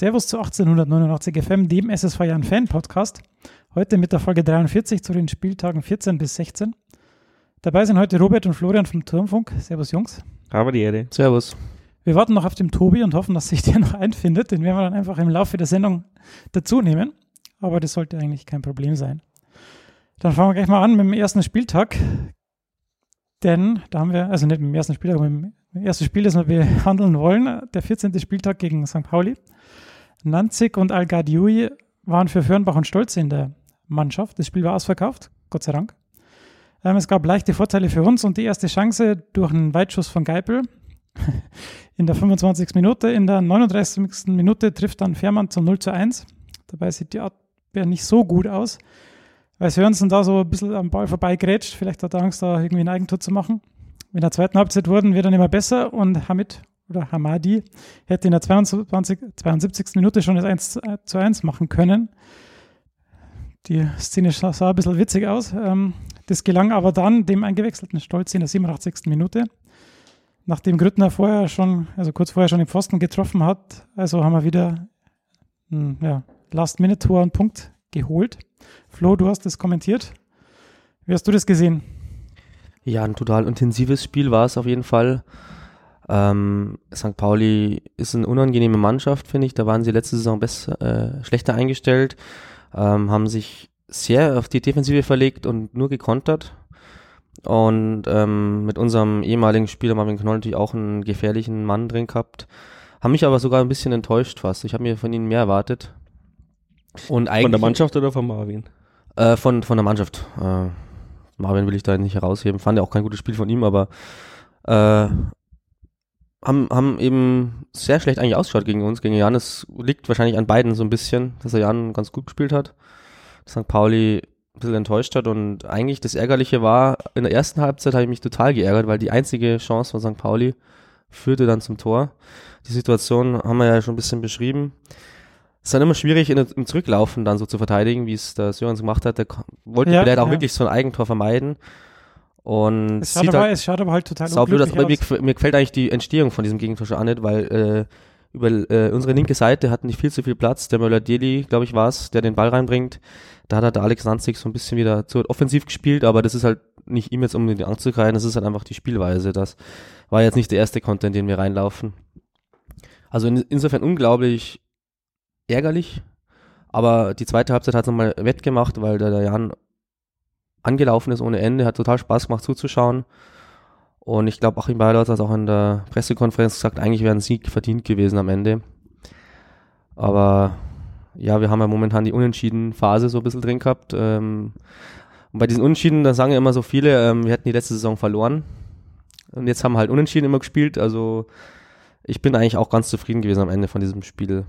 Servus zu 1889 FM, dem SSV Jan Fan Podcast. Heute mit der Folge 43 zu den Spieltagen 14 bis 16. Dabei sind heute Robert und Florian vom Turmfunk. Servus Jungs. Aber die Erde. Servus. Wir warten noch auf den Tobi und hoffen, dass sich der noch einfindet. Den werden wir dann einfach im Laufe der Sendung dazu nehmen. Aber das sollte eigentlich kein Problem sein. Dann fangen wir gleich mal an mit dem ersten Spieltag. Denn da haben wir, also nicht mit dem ersten Spieltag, mit dem ersten Spiel, das wir behandeln wollen, der 14. Spieltag gegen St. Pauli. Nanzig und al waren für Fürnbach und Stolz in der Mannschaft. Das Spiel war ausverkauft, Gott sei Dank. Ähm, es gab leichte Vorteile für uns und die erste Chance durch einen Weitschuss von Geipel in der 25. Minute. In der 39. Minute trifft dann Fährmann zum 0 zu 1. Dabei sieht die Abwehr nicht so gut aus, weil Sörensen da so ein bisschen am Ball vorbeigrätscht. Vielleicht hat er Angst, da irgendwie ein Eigentor zu machen. In der zweiten Halbzeit wurden wir dann immer besser und Hamid oder Hamadi hätte in der 22, 72. Minute schon das 1 zu 1 machen können. Die Szene sah ein bisschen witzig aus. Ähm, das gelang aber dann dem eingewechselten Stolz in der 87. Minute. Nachdem Grüttner vorher schon, also kurz vorher schon den Pfosten getroffen hat, also haben wir wieder ja, Last-Minute-Tor und Punkt geholt. Flo, du hast das kommentiert. Wie hast du das gesehen? Ja, ein total intensives Spiel war es auf jeden Fall. Ähm, St. Pauli ist eine unangenehme Mannschaft, finde ich. Da waren sie letzte Saison besser, äh, schlechter eingestellt, ähm, haben sich sehr auf die Defensive verlegt und nur gekontert. Und ähm, mit unserem ehemaligen Spieler Marvin Knoll natürlich auch einen gefährlichen Mann drin gehabt. Haben mich aber sogar ein bisschen enttäuscht fast. Ich habe mir von ihnen mehr erwartet. Und eigentlich, von der Mannschaft oder von Marvin? Äh, von, von der Mannschaft. Äh, Marvin will ich da nicht herausheben. Fand ja auch kein gutes Spiel von ihm, aber äh, haben, haben eben sehr schlecht eigentlich ausgeschaut gegen uns, gegen Jan. Es liegt wahrscheinlich an beiden so ein bisschen, dass er Jan ganz gut gespielt hat. St. Pauli ein bisschen enttäuscht hat und eigentlich das Ärgerliche war, in der ersten Halbzeit habe ich mich total geärgert, weil die einzige Chance von St. Pauli führte dann zum Tor. Die Situation haben wir ja schon ein bisschen beschrieben. Es ist dann immer schwierig, in, im Zurücklaufen dann so zu verteidigen, wie es der Sörens gemacht hat. Der wollte ja, vielleicht auch ja. wirklich so ein Eigentor vermeiden. Und es schaut, aber, halt, es schaut aber halt total blöd aus. Aber mir, mir, gefällt eigentlich die Entstehung von diesem Gegentor schon auch nicht, weil äh, über äh, unsere linke Seite hatten nicht viel zu viel Platz. Der Möller-Deli, glaube ich, war es, der den Ball reinbringt. Da hat der Alex Nanzig so ein bisschen wieder zu offensiv gespielt, aber das ist halt nicht ihm jetzt um den anzugreifen, das ist halt einfach die Spielweise. Das war jetzt nicht der erste Content, den wir reinlaufen. Also in, insofern unglaublich ärgerlich, aber die zweite Halbzeit hat es nochmal wettgemacht, weil der, der Jan angelaufen ist ohne Ende, hat total Spaß gemacht zuzuschauen. Und ich glaube, Achim Bayerlaut hat auch in der Pressekonferenz gesagt, eigentlich wäre ein Sieg verdient gewesen am Ende. Aber ja, wir haben ja momentan die Unentschieden-Phase so ein bisschen drin gehabt. Ähm, und bei diesen Unentschieden, da sagen ja immer so viele, ähm, wir hätten die letzte Saison verloren. Und jetzt haben wir halt Unentschieden immer gespielt. Also ich bin eigentlich auch ganz zufrieden gewesen am Ende von diesem Spiel.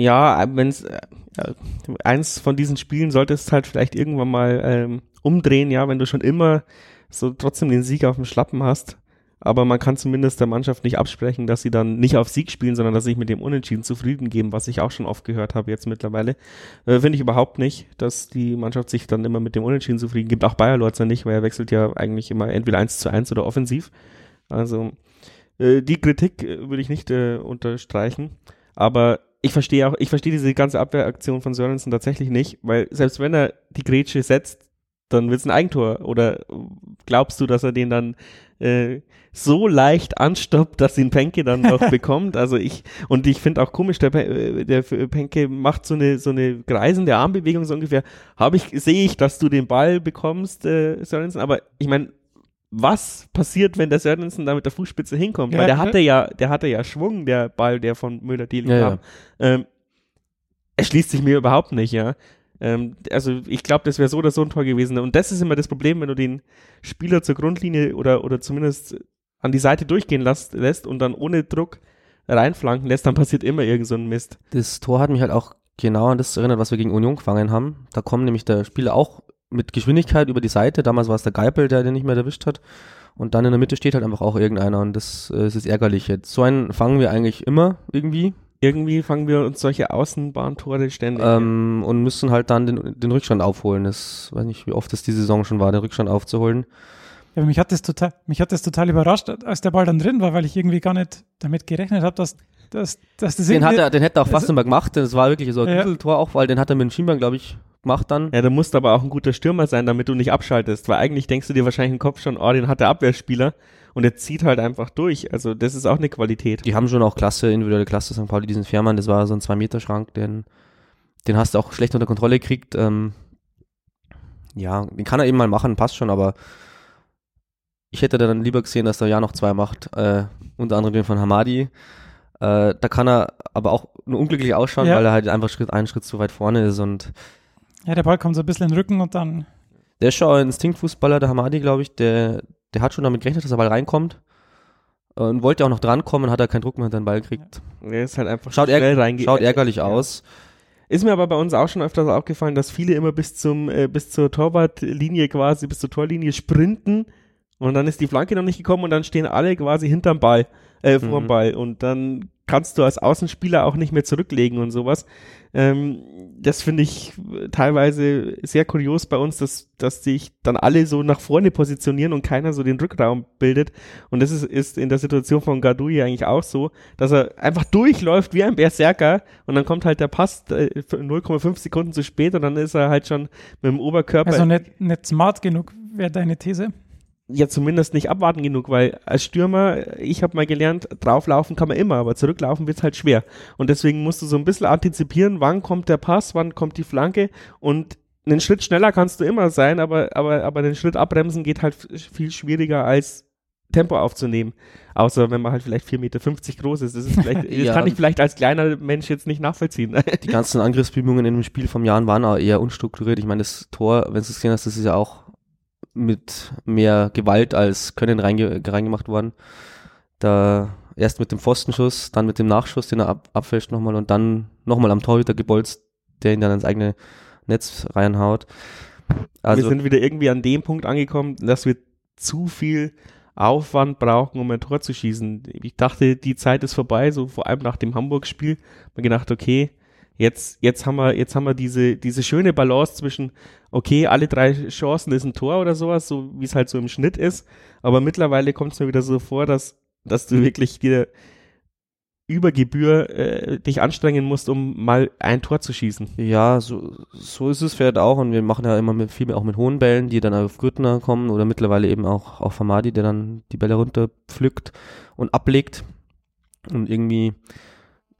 Ja, wenn es äh, eins von diesen Spielen solltest halt vielleicht irgendwann mal ähm, umdrehen, ja, wenn du schon immer so trotzdem den Sieg auf dem Schlappen hast. Aber man kann zumindest der Mannschaft nicht absprechen, dass sie dann nicht auf Sieg spielen, sondern dass sie sich mit dem Unentschieden zufrieden geben, was ich auch schon oft gehört habe jetzt mittlerweile. Äh, Finde ich überhaupt nicht, dass die Mannschaft sich dann immer mit dem Unentschieden zufrieden gibt. Auch Bayer Lorzer nicht, weil er wechselt ja eigentlich immer entweder eins zu eins oder offensiv. Also äh, die Kritik äh, würde ich nicht äh, unterstreichen. Aber ich verstehe auch, ich verstehe diese ganze Abwehraktion von Sörensen tatsächlich nicht, weil selbst wenn er die Grätsche setzt, dann wird es ein Eigentor. Oder glaubst du, dass er den dann äh, so leicht anstoppt, dass ihn Penke dann noch bekommt? Also ich, und ich finde auch komisch, der, äh, der Penke macht so eine, so eine kreisende Armbewegung so ungefähr. Habe ich, sehe ich, dass du den Ball bekommst, äh, Sörensen, aber ich meine, was passiert, wenn der Sörensen da mit der Fußspitze hinkommt? Ja, Weil der hatte ja, der hatte ja Schwung, der Ball, der von Müller-Deli ja, kam. Ja. Ähm, er schließt sich mir überhaupt nicht, ja. Ähm, also ich glaube, das wäre so oder so ein Tor gewesen. Und das ist immer das Problem, wenn du den Spieler zur Grundlinie oder, oder zumindest an die Seite durchgehen lässt, lässt und dann ohne Druck reinflanken lässt, dann passiert immer irgend so ein Mist. Das Tor hat mich halt auch genau an das erinnert, was wir gegen Union gefangen haben. Da kommen nämlich der Spieler auch mit Geschwindigkeit über die Seite. Damals war es der Geipel, der den nicht mehr erwischt hat. Und dann in der Mitte steht halt einfach auch irgendeiner und das, äh, das ist ärgerlich jetzt. So einen fangen wir eigentlich immer irgendwie irgendwie fangen wir uns solche Außenbahntore ständig. Ähm, und müssen halt dann den, den Rückstand aufholen. Das weiß nicht, wie oft es die Saison schon war, den Rückstand aufzuholen. Ja, mich hat das total, mich hat das total überrascht, als der Ball dann drin war, weil ich irgendwie gar nicht damit gerechnet habe, dass dass, dass das Den, hat er, den hätte er auch fast also- immer gemacht. Das war wirklich so ein Ja. Tor auch, weil den hat er mit dem Schienbein, glaube ich, gemacht dann. Ja, du musst aber auch ein guter Stürmer sein, damit du nicht abschaltest, weil eigentlich denkst du dir wahrscheinlich im Kopf schon, oh, den hat der Abwehrspieler und der zieht halt einfach durch. Also das ist auch eine Qualität. Die haben schon auch Klasse, individuelle Klasse, St. Pauli, diesen Fährmann, das war so ein 2-Meter-Schrank, den, den hast du auch schlecht unter Kontrolle gekriegt. Ähm, ja, den kann er eben mal machen, passt schon, aber ich hätte dann lieber gesehen, dass der ja noch zwei macht, äh, unter anderem den von Hamadi. Äh, da kann er aber auch nur unglücklich ausschauen, Ja. weil er halt einfach Schritt, einen Schritt zu weit vorne ist und ja, der Ball kommt so ein bisschen in den Rücken und dann, der ist schon ein Instinktfußballer, der Hamadi, glaube ich, der, der hat schon damit gerechnet, dass der Ball reinkommt und wollte auch noch drankommen, hat er keinen Druck mehr hinter den Ball gekriegt. Der ist halt einfach Schaut, schnell ärg reinge- schaut ärgerlich Ja. aus. Ist mir aber bei uns auch schon öfters aufgefallen, dass viele immer bis zum äh, bis zur Torwartlinie quasi, bis zur Torlinie sprinten und dann ist die Flanke noch nicht gekommen und dann stehen alle quasi hinterm Ball, äh, vorm Mhm. Ball und dann kannst du als Außenspieler auch nicht mehr zurücklegen und sowas. Ähm, das finde ich teilweise sehr kurios bei uns, dass, dass sich dann alle so nach vorne positionieren und keiner so den Rückraum bildet. Und das ist, ist in der Situation von Gadoui eigentlich auch so, dass er einfach durchläuft wie ein Berserker und dann kommt halt der Pass äh, für 0,5 Sekunden zu spät und dann ist er halt schon mit dem Oberkörper also nicht, nicht smart genug, wäre deine These. Ja zumindest nicht abwarten genug, weil als Stürmer, ich habe mal gelernt, drauflaufen kann man immer, aber zurücklaufen wird's halt schwer. Und deswegen musst du so ein bisschen antizipieren, wann kommt der Pass, wann kommt die Flanke und einen Schritt schneller kannst du immer sein, aber, aber, aber den Schritt abbremsen geht halt viel schwieriger als Tempo aufzunehmen. Außer wenn man halt vielleicht 4,50 Meter groß ist. Das, ist vielleicht, das Ja. kann ich vielleicht als kleiner Mensch jetzt nicht nachvollziehen. Die ganzen Angriffsbemühungen in dem Spiel vom Jahren waren auch eher unstrukturiert. Ich meine, das Tor, wenn du es gesehen hast, das ist ja auch mit mehr Gewalt als Können reinge reingemacht worden. Da erst mit dem Pfostenschuss, dann mit dem Nachschuss, den er ab abfälscht nochmal und dann nochmal am Torhüter gebolzt, der ihn dann ins eigene Netz reinhaut. Also wir sind wieder irgendwie an dem Punkt angekommen, dass wir zu viel Aufwand brauchen, um ein Tor zu schießen. Ich dachte, die Zeit ist vorbei, so vor allem nach dem Hamburg-Spiel. Mir gedacht, okay, jetzt, jetzt haben wir, jetzt haben wir diese, diese schöne Balance zwischen, okay, alle drei Chancen ist ein Tor oder sowas, so wie es halt so im Schnitt ist. Aber mittlerweile kommt es mir wieder so vor, dass, dass du wirklich dir über Gebühr äh, dich anstrengen musst, um mal ein Tor zu schießen. Ja, so, so ist es vielleicht auch und wir machen ja immer mit, viel mehr auch mit hohen Bällen, die dann auf Gürtner kommen oder mittlerweile eben auch auf Hamadi, der dann die Bälle runterpflückt und ablegt und irgendwie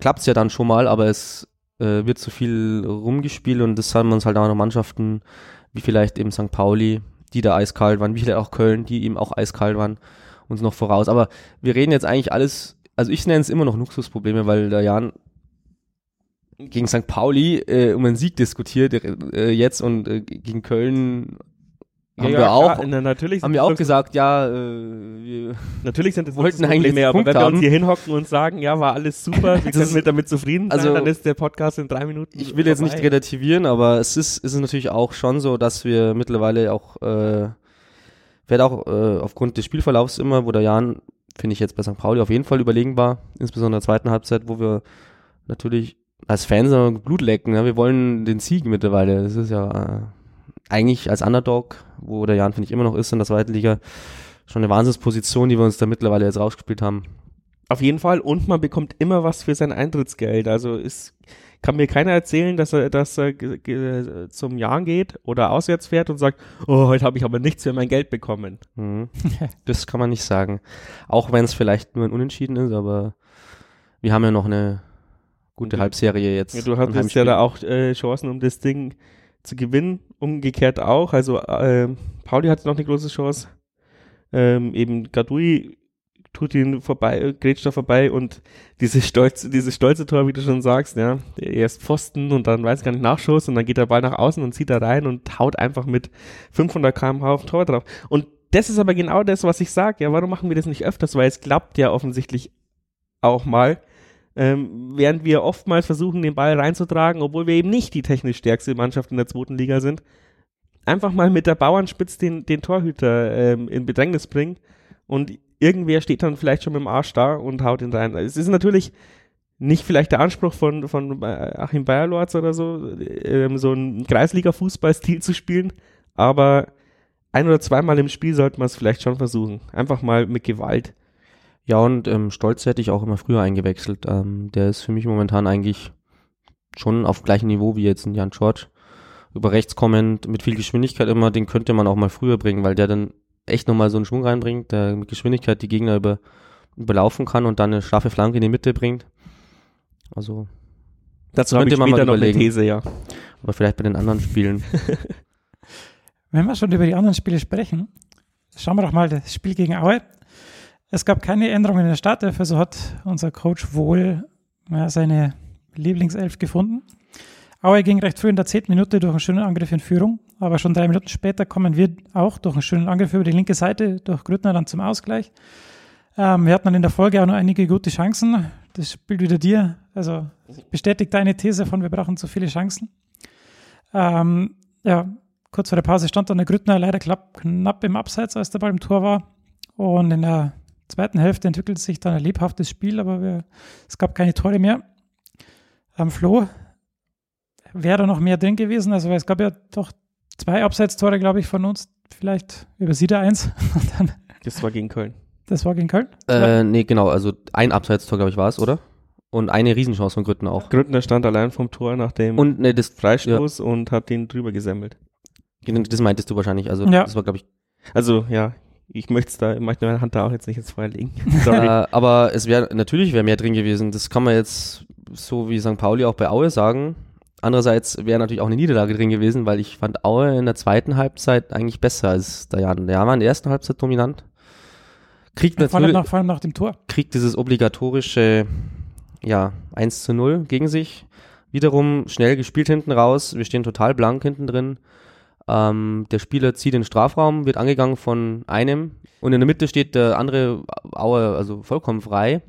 klappt's ja dann schon mal, aber es äh, wird zu viel rumgespielt und das haben uns halt auch noch Mannschaften wie vielleicht eben St. Pauli, die da eiskalt waren, wie vielleicht auch Köln, die eben auch eiskalt waren, uns noch voraus. Aber wir reden jetzt eigentlich alles, also ich nenne es immer noch Luxusprobleme, weil der Jan gegen St. Pauli äh, um einen Sieg diskutiert äh, jetzt und äh, gegen Köln haben wir auch klar, na, natürlich haben wir auch gesagt, ja, äh, wir, Natürlich sind das Wollten eigentlich jetzt aber wenn wir uns hier hinhocken und sagen, ja, war alles super, wir sind mit damit zufrieden sein, also- dann ist der Podcast in drei Minuten ich will jetzt nicht vorbei. relativieren, aber es ist, es ist natürlich auch schon so, dass wir mittlerweile auch, äh, wird auch äh, aufgrund des Spielverlaufs immer, wo der Jan, finde ich jetzt bei St. Pauli auf jeden Fall überlegen war, insbesondere in der zweiten Halbzeit, wo wir natürlich als Fans Blut lecken, ja, wir wollen den Sieg mittlerweile, das ist ja äh, eigentlich als Underdog, wo der Jan, finde ich, immer noch ist in der zweiten Liga, schon eine Wahnsinnsposition, die wir uns da mittlerweile jetzt rausgespielt haben. Auf jeden Fall und man bekommt immer was für sein Eintrittsgeld. Also es kann mir keiner erzählen, dass er, dass er zum Jahren geht oder auswärts fährt und sagt, oh, heute habe ich aber nichts für mein Geld bekommen. Mhm. Das kann man nicht sagen. Auch wenn es vielleicht nur ein Unentschieden ist, aber wir haben ja noch eine gute Halbserie jetzt. Ja, du hattest ja da auch äh, Chancen, um das Ding zu gewinnen. Umgekehrt auch. Also ähm, Pauli hatte noch eine große Chance. Ähm, eben Gadui tut ihn vorbei, äh, grätscht da vorbei und diese stolze, dieses stolze Tor, wie du schon sagst, ja, erst Pfosten und dann weiß gar nicht Nachschuss und dann geht der Ball nach außen und zieht da rein und haut einfach mit 500 km/h auf den Tor drauf. Und das ist aber genau das, was ich sage. Ja, warum machen wir das nicht öfters? Weil es klappt ja offensichtlich auch mal. Ähm, während wir oftmals versuchen, den Ball reinzutragen, obwohl wir eben nicht die technisch stärkste Mannschaft in der zweiten Liga sind, einfach mal mit der Bauernspitz den, den Torhüter ähm, in Bedrängnis bringen und irgendwer steht dann vielleicht schon mit dem Arsch da und haut ihn rein. Es ist natürlich nicht vielleicht der Anspruch von, von äh, Achim Bayerlorz oder so, ähm, so einen Kreisliga-Fußballstil zu spielen, aber ein oder zweimal im Spiel sollte man es vielleicht schon versuchen. Einfach mal mit Gewalt. Ja, und ähm, Stolz hätte ich auch immer früher eingewechselt. Ähm, der ist für mich momentan eigentlich schon auf gleichem Niveau wie jetzt ein Jan George. Über rechts kommend, mit viel Geschwindigkeit immer, den könnte man auch mal früher bringen, weil der dann echt nochmal so einen Schwung reinbringt, der mit Geschwindigkeit die Gegner über, überlaufen kann und dann eine schlaffe Flanke in die Mitte bringt. Also Dazu Könnte ich man mal noch eine überlegen. These, ja. aber vielleicht bei den anderen Spielen. Wenn wir schon über die anderen Spiele sprechen, schauen wir doch mal das Spiel gegen Aue. Es gab keine Änderungen in der Startelf, also hat unser Coach wohl ja, seine Lieblingself gefunden. Aue ging recht früh in der zehnten Minute durch einen schönen Angriff in Führung, aber schon drei Minuten später kommen wir auch durch einen schönen Angriff über die linke Seite durch Grüttner dann zum Ausgleich. Ähm, wir hatten dann in der Folge auch noch einige gute Chancen. Das spielt wieder dir. Also bestätigt deine These von, wir brauchen zu viele Chancen. Ähm, ja, kurz vor der Pause stand dann der Grüttner leider knapp, knapp im Abseits, als der Ball im Tor war. Und in der zweiten Hälfte entwickelte sich dann ein lebhaftes Spiel, aber wir, es gab keine Tore mehr. Am Flo wäre da noch mehr drin gewesen. Also es gab ja doch zwei Abseitstore, glaube ich, von uns. Vielleicht übersieht er eins. Und dann, Das war gegen Köln. das war gegen Köln. äh, nee, genau, also ein Abseitstor, glaube ich, war es, oder? Und eine Riesenchance von Grütten auch. Grüttner stand allein vom Tor nach dem Und ne, das, Freistoß und hat den drüber gesemmelt. das meintest du wahrscheinlich. Also Ja. das war, glaube ich, Also, ja, ich möchte da, ich möchte meine Hand da auch jetzt nicht ins Feuer legen. Sorry. Äh, aber es wäre natürlich wäre mehr drin gewesen. Das kann man jetzt so wie St. Pauli auch bei Aue sagen. Andererseits wäre natürlich auch eine Niederlage drin gewesen, weil ich fand Aue in der zweiten Halbzeit eigentlich besser als der Jan. Der war in der ersten Halbzeit dominant. Kriegt vor, allem natürlich nach, vor allem nach dem Tor. kriegt dieses obligatorische ja, 1 zu 0 gegen sich. Wiederum schnell gespielt hinten raus. Wir stehen total blank hinten drin. Ähm, der Spieler zieht den Strafraum, wird angegangen von einem und in der Mitte steht der andere Aue also vollkommen frei.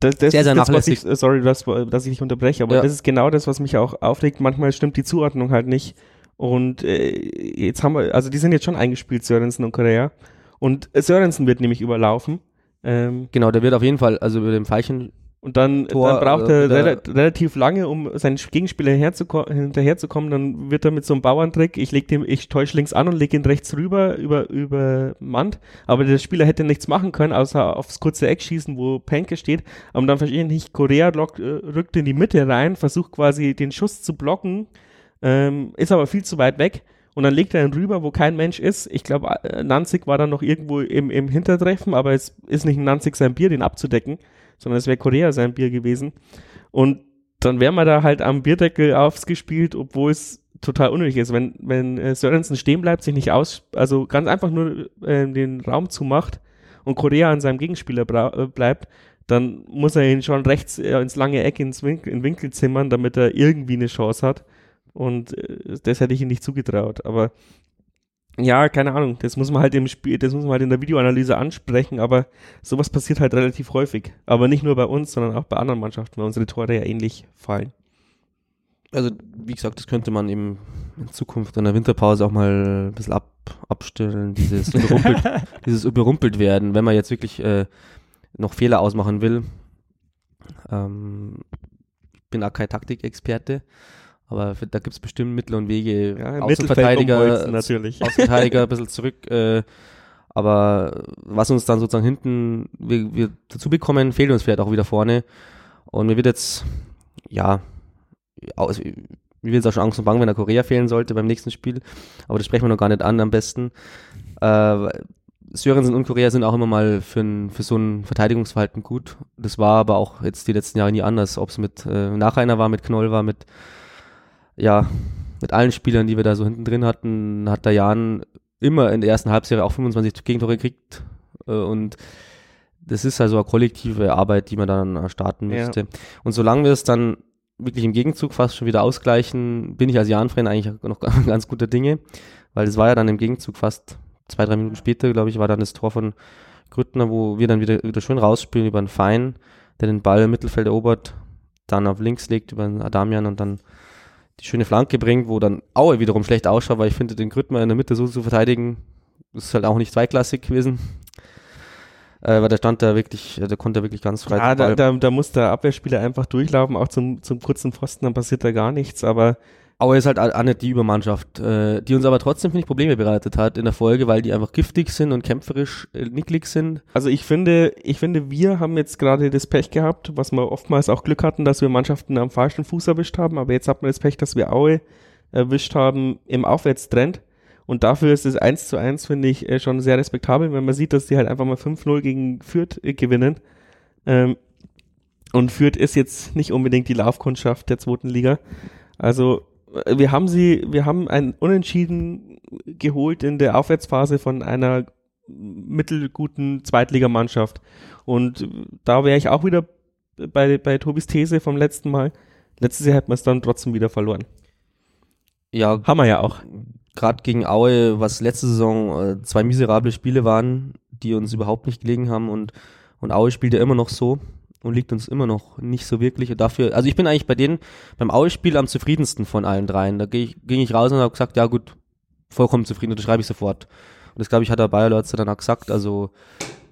Das, das Sehr, sehr das, ich, nachlässig. äh, sorry, dass, dass ich dich unterbreche, aber Ja. das ist genau das, was mich auch aufregt. Manchmal stimmt die Zuordnung halt nicht. Und äh, jetzt haben wir, also die sind jetzt schon eingespielt, Sörensen und Korea. Und Sörensen wird nämlich überlaufen. Ähm, Genau, der wird auf jeden Fall, also über dem Pfeilchen, und dann, Tor, dann braucht äh, er der- rela relativ lange, um seinen Gegenspieler hinterherzuko- hinterherzukommen. Dann wird er mit so einem Bauerntrick, ich leg dem, ich täusche links an und lege ihn rechts rüber, über, über Mand. Aber der Spieler hätte nichts machen können, außer aufs kurze Eck schießen, wo Penke steht. Aber dann verstehe ich nicht, Korea lockt, äh, rückt in die Mitte rein, versucht quasi den Schuss zu blocken, ähm, ist aber viel zu weit weg. Und dann legt er ihn rüber, wo kein Mensch ist. Ich glaube, äh, Nanzig war dann noch irgendwo im, im Hintertreffen, aber es ist nicht Nanzig sein Bier, den abzudecken, sondern es wäre Korea sein Bier gewesen. Und dann wären wir da halt am Bierdeckel aufgespielt, obwohl es total unnötig ist. Wenn, wenn äh, Sörensen stehen bleibt, sich nicht aus, also ganz einfach nur äh, den Raum zumacht und Korea an seinem Gegenspieler äh, bleibt, dann muss er ihn schon rechts äh, ins lange Eck ins Winkel, in Winkel zimmern, damit er irgendwie eine Chance hat. Und äh, das hätte ich ihm nicht zugetraut. Aber ja, keine Ahnung, das muss man halt im Spiel, das muss man halt in der Videoanalyse ansprechen, aber sowas passiert halt relativ häufig. Aber nicht nur bei uns, sondern auch bei anderen Mannschaften, weil unsere Tore ja ähnlich fallen. also wie gesagt, das könnte man eben in Zukunft in der Winterpause auch mal ein bisschen ab, abstellen, dieses überrumpelt, dieses überrumpelt werden, wenn man jetzt wirklich äh, noch Fehler ausmachen will. Ähm, ich bin auch kein Taktikexperte, aber für, da gibt es bestimmt Mittel und Wege, Ja, Außenverteidiger, natürlich. Außenverteidiger ein bisschen zurück. Äh, aber was uns dann sozusagen hinten wir, wir dazu bekommen, fehlt uns vielleicht auch wieder vorne. Und mir wird jetzt, ja, aus, mir wird jetzt auch schon Angst und Bang, wenn der Korea fehlen sollte beim nächsten Spiel. Aber das sprechen wir noch gar nicht an am besten. Äh, Sörensen und Korea sind auch immer mal für, ein, für so ein Verteidigungsverhalten gut. Das war aber auch jetzt die letzten Jahre nie anders. Ob es mit äh, Nachreiner war, mit Knoll war, mit ja, mit allen Spielern, die wir da so hinten drin hatten, hat der Jan immer in der ersten Halbserie auch 25 Gegentore gekriegt. Äh, und das ist also eine kollektive Arbeit, die man dann äh, starten Ja. müsste. Und solange wir es dann wirklich im Gegenzug fast schon wieder ausgleichen, bin ich als Jan-Fan eigentlich noch ganz guter Dinge, weil es war ja dann im Gegenzug fast zwei, drei Minuten später, glaube ich, war dann das Tor von Grüttner, wo wir dann wieder, wieder schön rausspielen über einen Fein, der den Ball im Mittelfeld erobert, dann auf links legt über den Adamian und dann die schöne Flanke bringt, wo dann Aue wiederum schlecht ausschaut, weil ich finde, den Grüttner in der Mitte so zu verteidigen, ist halt auch nicht zweiklassig gewesen. Äh, weil der stand da wirklich, äh, der konnte wirklich ganz frei Ja, den da, da, da muss der Abwehrspieler einfach durchlaufen, auch zum, zum kurzen Pfosten, dann passiert da gar nichts, aber Aue ist halt auch nicht die Übermannschaft, äh, die uns aber trotzdem, finde ich, Probleme bereitet hat in der Folge, weil die einfach giftig sind und kämpferisch äh, nicklig sind. Also ich finde, ich finde, wir haben jetzt gerade das Pech gehabt, was wir oftmals auch Glück hatten, dass wir Mannschaften am falschen Fuß erwischt haben, aber jetzt hat man das Pech, dass wir Aue erwischt haben im Aufwärtstrend. Und dafür ist es 1 zu 1, finde ich, äh, schon sehr respektabel, wenn man sieht, dass die halt einfach mal 5-0 gegen Fürth gewinnen. Ähm, und Fürth ist jetzt nicht unbedingt die Laufkundschaft der zweiten Liga. Also wir haben sie, wir haben ein Unentschieden geholt in der Aufwärtsphase von einer mittelguten Zweitligamannschaft. Und da wäre ich auch wieder bei, bei Tobis These vom letzten Mal. Letztes Jahr hätten wir es dann trotzdem wieder verloren. Ja, Haben wir ja auch. gerade gegen Aue, was letzte Saison äh, zwei miserable Spiele waren, die uns überhaupt nicht gelegen haben und, und Aue spielt ja immer noch so und liegt uns immer noch nicht so wirklich. Und dafür, also ich bin eigentlich bei denen beim Aue-Spiel am zufriedensten von allen dreien. Da geh ich, ging ich raus und habe gesagt, ja gut, vollkommen zufrieden, das schreibe ich sofort. Und das glaube ich hat der Bayer Lorzer dann auch gesagt, also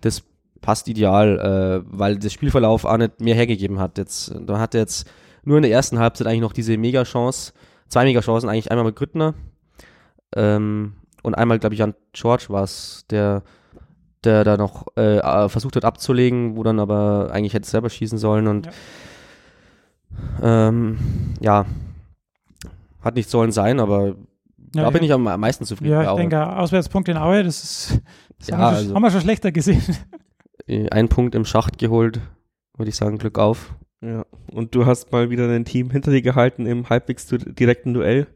das passt ideal, äh, weil der Spielverlauf auch nicht mehr hergegeben hat. Jetzt, da hat er jetzt nur in der ersten Halbzeit eigentlich noch diese Mega-Chance, zwei Mega-Chancen, eigentlich einmal mit Grüttner ähm, und einmal, glaube ich, an George war es, der, der da noch äh, versucht hat abzulegen, wo dann aber eigentlich hätte selber schießen sollen und ja, ähm, ja hat nicht sollen sein, aber Ja, da bin ich am meisten zufrieden. Ja, ich Aue. denke, Auswärtspunkt in Aue, das ist. Das Ja, haben, wir schon, also- haben wir schon schlechter gesehen. Äh, Ein Punkt im Schacht geholt, würde ich sagen, Glück auf. Ja. Und du hast mal wieder dein Team hinter dir gehalten im halbwegs direkten Duell.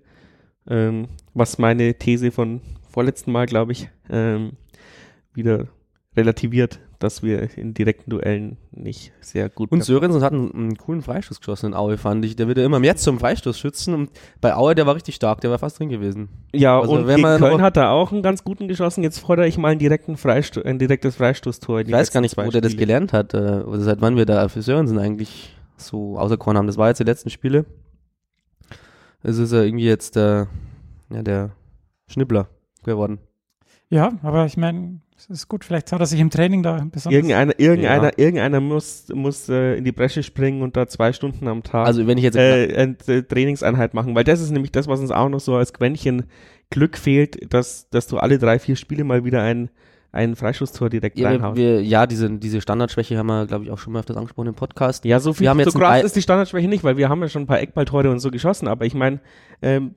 Ähm, was meine These von vorletzten Mal, glaube ich, ähm, wieder relativiert, dass wir in direkten Duellen nicht sehr gut Und Sörensen hat einen, einen coolen Freistoß geschossen in Aue, fand ich. Der wird ja immer mehr zum Freistoßschützen und bei Aue, der war richtig stark, der war fast drin gewesen. Ja, Also und wenn gegen man Köln noch- hat er auch einen ganz guten geschossen. Jetzt fordere ich mal einen direkten Freisto ein direktes Freistoßtor. in Ich weiß gar nicht, wo der das gelernt hat, äh, oder seit wann wir da für Sörensen eigentlich so auserkoren haben. Das war jetzt die letzten Spiele. Es ist ja irgendwie jetzt der, ja, der Schnibbler geworden. Ja, aber ich meine, es ist gut. Vielleicht hat er sich im Training da besonders. Irgendeiner, irgendeiner, Ja. irgendeiner muss, muss äh, in die Bresche springen und da zwei Stunden am Tag Also wenn ich jetzt äh, eine äh, Trainingseinheit machen, weil das ist nämlich das, was uns auch noch so als Quäntchen Glück fehlt, dass, dass du alle drei, vier Spiele mal wieder ein, ein Freistoßtor direkt ja, wir, reinhaust. wir, ja diese, diese Standardschwäche haben wir, glaube ich, auch schon mal öfters angesprochen im Podcast. Ja, so viel Wir haben jetzt so ein krass ist die Standardschwäche nicht, weil wir haben ja schon ein paar Eckballtore und so geschossen, aber ich meine, ähm,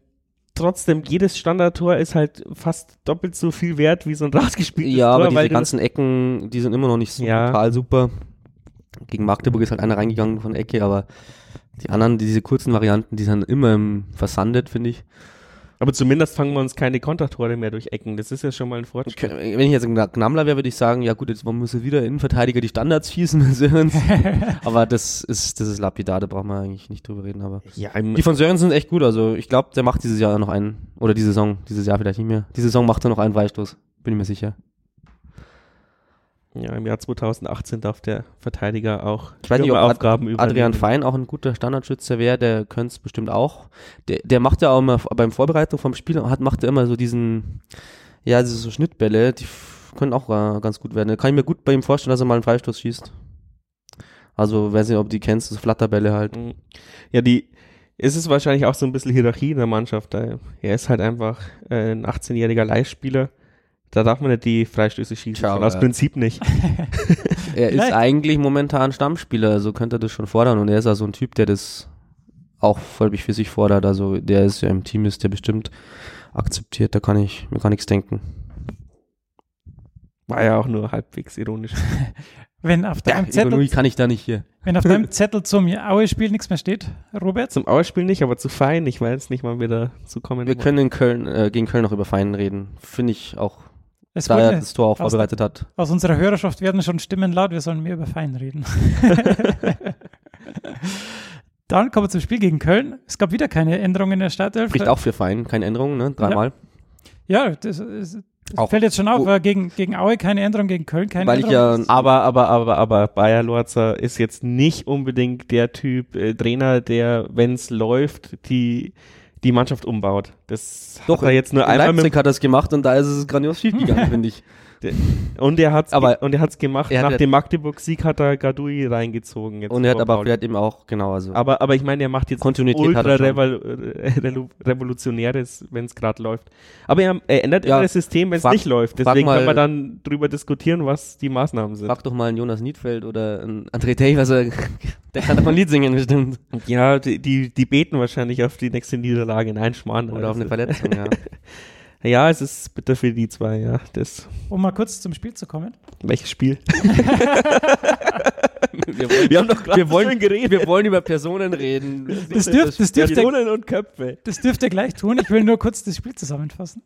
trotzdem, jedes Standardtor ist halt fast doppelt so viel wert wie so ein rausgespieltes Ja, Tor, aber weil diese ganzen Ecken, die sind immer noch nicht so Ja. total super. Gegen Magdeburg ist halt einer reingegangen von Ecke, aber die anderen, diese kurzen Varianten, die sind immer im versandet, finde ich. Aber zumindest fangen wir uns keine Kontertore mehr durch Ecken. Das ist ja schon mal ein Fortschritt. Okay, Wenn ich jetzt ein Gnamler wäre, würde ich sagen, ja gut, jetzt muss er wieder Innenverteidiger die Standards schießen mit Sörens. aber das ist, das ist lapidar, da braucht man eigentlich nicht drüber reden, aber. Ja, Die von Sörens sind echt gut, also ich glaube, der macht dieses Jahr noch einen, oder die Saison, dieses Jahr vielleicht nicht mehr. Die Saison macht er noch einen Freistoß, bin ich mir sicher. Ja, im Jahr 2018 darf der Verteidiger auch Ich weiß nicht, ob Ad- Aufgaben übernehmen. Adrian Fein auch ein guter Standardschützer wäre, der könnte es bestimmt auch. Der, der macht ja auch immer beim Vorbereitung vom Spiel, hat, macht er immer so diesen, ja, diese so Schnittbälle, die können auch äh, ganz gut werden. Da kann ich mir gut bei ihm vorstellen, dass er mal einen Freistoß schießt. Also, weiß nicht, ob die kennst, so Flatterbälle halt. Mhm. Ja, die, es ist wahrscheinlich auch so ein bisschen Hierarchie in der Mannschaft. Da- Er ist halt einfach äh, ein 18-jähriger Leihspieler. Da darf man nicht die Freistöße schießen. Ciao, aus ja. Prinzip nicht. Er ist Vielleicht. eigentlich momentan Stammspieler, so könnte er das schon fordern und er ist ja so ein Typ, der das auch völlig für sich fordert. Also, der ist ja im Team, ist der bestimmt akzeptiert, da kann ich mir gar nichts denken. War ja auch nur halbwegs ironisch. wenn, auf deinem Ironie Zettel, kann ich da nicht hier. wenn auf deinem Zettel zum Aue-Spiel nichts mehr steht, Robert, Zum Ausspiel nicht, aber zu fein. Ich weiß nicht, wann wir da zu kommen. Wir können in Köln, äh, gegen Köln noch über Feinen reden. Finde ich auch, es da er das Tor auch aus- vorbereitet hat. aus unserer Hörerschaft werden schon Stimmen laut, wir sollen mehr über Fein reden. Dann kommen wir zum Spiel gegen Köln. Es gab wieder keine Änderungen in der Startelf. Spricht auch für Fein, keine Änderungen, ne? Dreimal. Ja, das, ist, das Auch- fällt jetzt schon auf. wo- äh, gegen, gegen Aue keine Änderung, gegen Köln keine Weil ich Änderung. ja- Aber, aber, aber, aber Bayer Lorzer ist jetzt nicht unbedingt der Typ äh, Trainer, der, wenn es läuft, die, die Mannschaft umbaut. Das Doch, hat er jetzt nur in einmal Leipzig mit, hat es gemacht und da ist es grandios schief gegangen, finde ich. Und er hat's, Aber und er hat's gemacht. er hat Nach dem Magdeburg-Sieg hat er Gadui reingezogen. Jetzt Und er hat aber er hat eben auch, genau, also. aber, aber ich meine, er macht jetzt Kontinuität ultra revol äh, revolutionäres, wenn es gerade läuft. Aber er, er ändert Ja, immer das System, wenn es nicht läuft. Deswegen mal- können wir dann drüber diskutieren, was die Maßnahmen sind. Frag doch mal einen Jonas Niedfeld oder einen André Tay, was er, der kann doch mal ein Lied singen bestimmt. Ja, die, die, die beten wahrscheinlich auf die nächste Niederlage. Nein, Schmarrn. Oder auf eine Also, Verletzung, ja. Ja, es ist bitter für die zwei, ja. Das, Um mal kurz zum Spiel zu kommen. welches Spiel? Wir wollen, Wir haben doch gerade wir wollen, geredet. wir wollen über Personen reden. Das, dürf, das, dürfte, Personen und Köpfe. das dürft ihr gleich tun. Ich will nur kurz das Spiel zusammenfassen.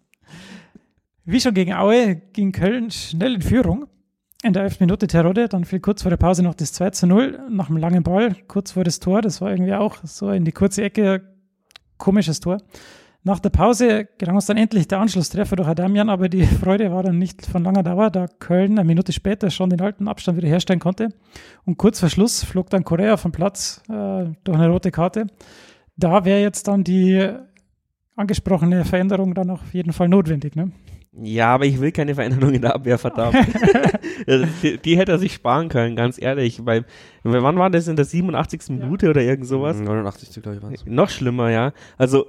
Wie schon gegen Aue ging Köln schnell in Führung. In der 11. Minute Terodde, dann fiel kurz vor der Pause noch das 2 zu 0 nach einem langen Ball, kurz vor das Tor. Das war irgendwie auch so in die kurze Ecke komisches Tor. Nach der Pause gelang uns dann endlich der Anschlusstreffer durch Adamian, aber die Freude war dann nicht von langer Dauer, da Köln eine Minute später schon den alten Abstand wieder herstellen konnte. Und kurz vor Schluss flog dann Korea vom Platz äh, durch eine rote Karte. Da wäre jetzt dann die angesprochene Veränderung dann auf jeden Fall notwendig. Ne? Ja, aber ich will keine Veränderung in der Abwehr, verdammt. Ja, die, die hätte er sich sparen können, ganz ehrlich. Weil, wann war das in der 87. Minute oder irgend sowas? 89, glaube ich, war es. Noch schlimmer, ja. Also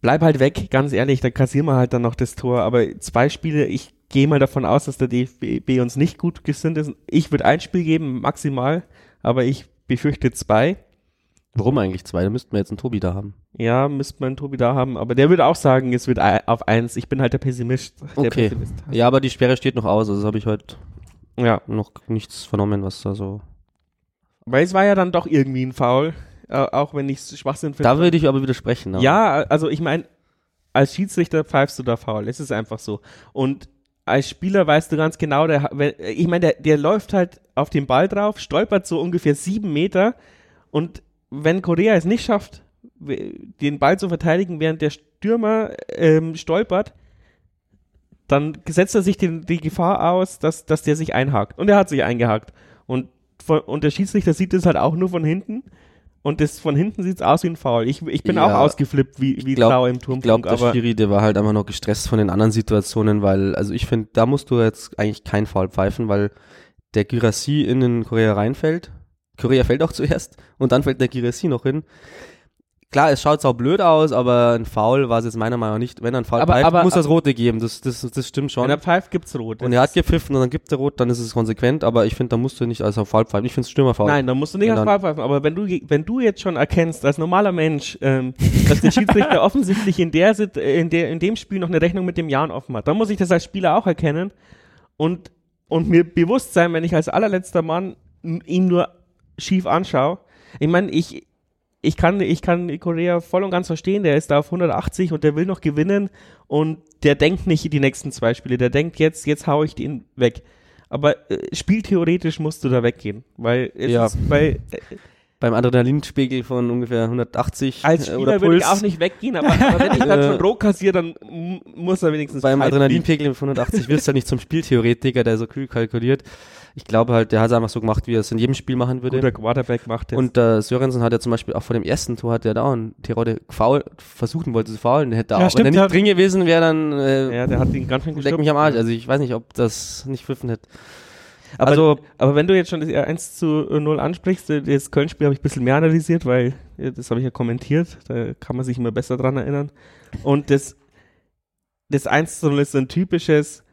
bleib halt weg, ganz ehrlich, da kassieren wir halt dann noch das Tor. Aber zwei Spiele, ich gehe mal davon aus, dass der DFB uns nicht gut gesinnt ist. Ich würde ein Spiel geben, maximal, aber ich befürchte zwei. Warum eigentlich zwei? Da müssten wir jetzt einen Tobi da haben. Ja, müsste man Tobi da haben, aber der würde auch sagen, es wird auf eins. Ich bin halt der Pessimist. Der Okay. Pessimist. Ja, aber die Sperre steht noch aus, also das habe ich heute Ja, noch nichts vernommen, was da so. weil es war ja dann doch irgendwie ein Foul, auch wenn ich es Schwachsinn finde. Da würde ich aber widersprechen. aber- Ja, also ich meine, als Schiedsrichter pfeifst du da faul. Es ist einfach so. Und als Spieler weißt du ganz genau, der, ich meine, der, der läuft halt auf den Ball drauf, stolpert so ungefähr sieben Meter und wenn Korea es nicht schafft, den Ball zu verteidigen, während der Stürmer ähm, stolpert, dann setzt er sich den, die Gefahr aus, dass, dass der sich einhakt. Und er hat sich eingehakt. Und, von, und der Schiedsrichter sieht es halt auch nur von hinten. Und das von hinten sieht es aus wie ein Foul. Ich, ich bin Ja, auch ausgeflippt wie, wie glaub- Sau im Ich Turmfunk. glaube, der Schiri, der war halt einfach noch gestresst von den anderen Situationen, weil, also ich finde, da musst du jetzt eigentlich kein Foul pfeifen, weil der Girassi in den Korea reinfällt. Korea fällt auch zuerst und dann fällt der Girassi noch hin. Klar, es schaut auch blöd aus, aber ein Foul war es jetzt meiner Meinung nach nicht. Wenn er ein Foul Aber- pfeift, aber- muss das Rote geben. Das, das, das stimmt schon. wenn er pfeift, gibt's rot. Und er hat gepfiffen und dann gibt er rot, dann ist es konsequent, aber ich finde, da musst du nicht als Foul pfeifen. Ich finde es Stürmerfoul. Nein, da musst du nicht dann- Foul pfeifen. Aber wenn du, wenn du jetzt schon erkennst, als normaler Mensch, ähm, dass der Schiedsrichter offensichtlich in, der, in, der, in dem Spiel noch eine Rechnung mit dem Jan offen hat, dann muss ich das als Spieler auch erkennen und, und mir bewusst sein, wenn ich als allerletzter Mann ihm nur schief anschaue. Ich meine, ich, ich kann, ich kann Korea voll und ganz verstehen, der ist da auf 180 und der will noch gewinnen und der denkt nicht die nächsten zwei Spiele, der denkt jetzt, jetzt hau ich den weg. Aber äh, spieltheoretisch musst du da weggehen, weil Ja. ist, weil äh, Beim Adrenalinspiegel von ungefähr 180 als äh, Spieler oder würde ich Puls. auch nicht weggehen, aber, aber wenn ich dann Äh, schon rot kassiere, dann muss er wenigstens beim. Adrenalinpegel von 180 wirst du ja nicht zum Spieltheoretiker, der so kühl kalkuliert. Ich glaube halt, der hat es einfach so gemacht, wie er es in jedem Spiel machen würde. guter Quarterback macht das. Und äh, Sörensen hat ja zum Beispiel auch vor dem ersten Tor, hat er da einen Tirode faul, versuchen wollte zu faulen. Hätte Ja, auch, wenn stimmt, er nicht drin gewesen wäre, dann äh, ja, der hat ihn ganz schön leck mich am Arsch. Also ich weiß nicht, ob das nicht pfiffen hätte. Aber, also, aber wenn du jetzt schon das 1 zu 0 ansprichst, äh, das Köln-Spiel habe ich ein bisschen mehr analysiert, weil äh, das habe ich ja kommentiert, da kann man sich immer besser dran erinnern. Und das, das 1 zu 0 ist so ein typisches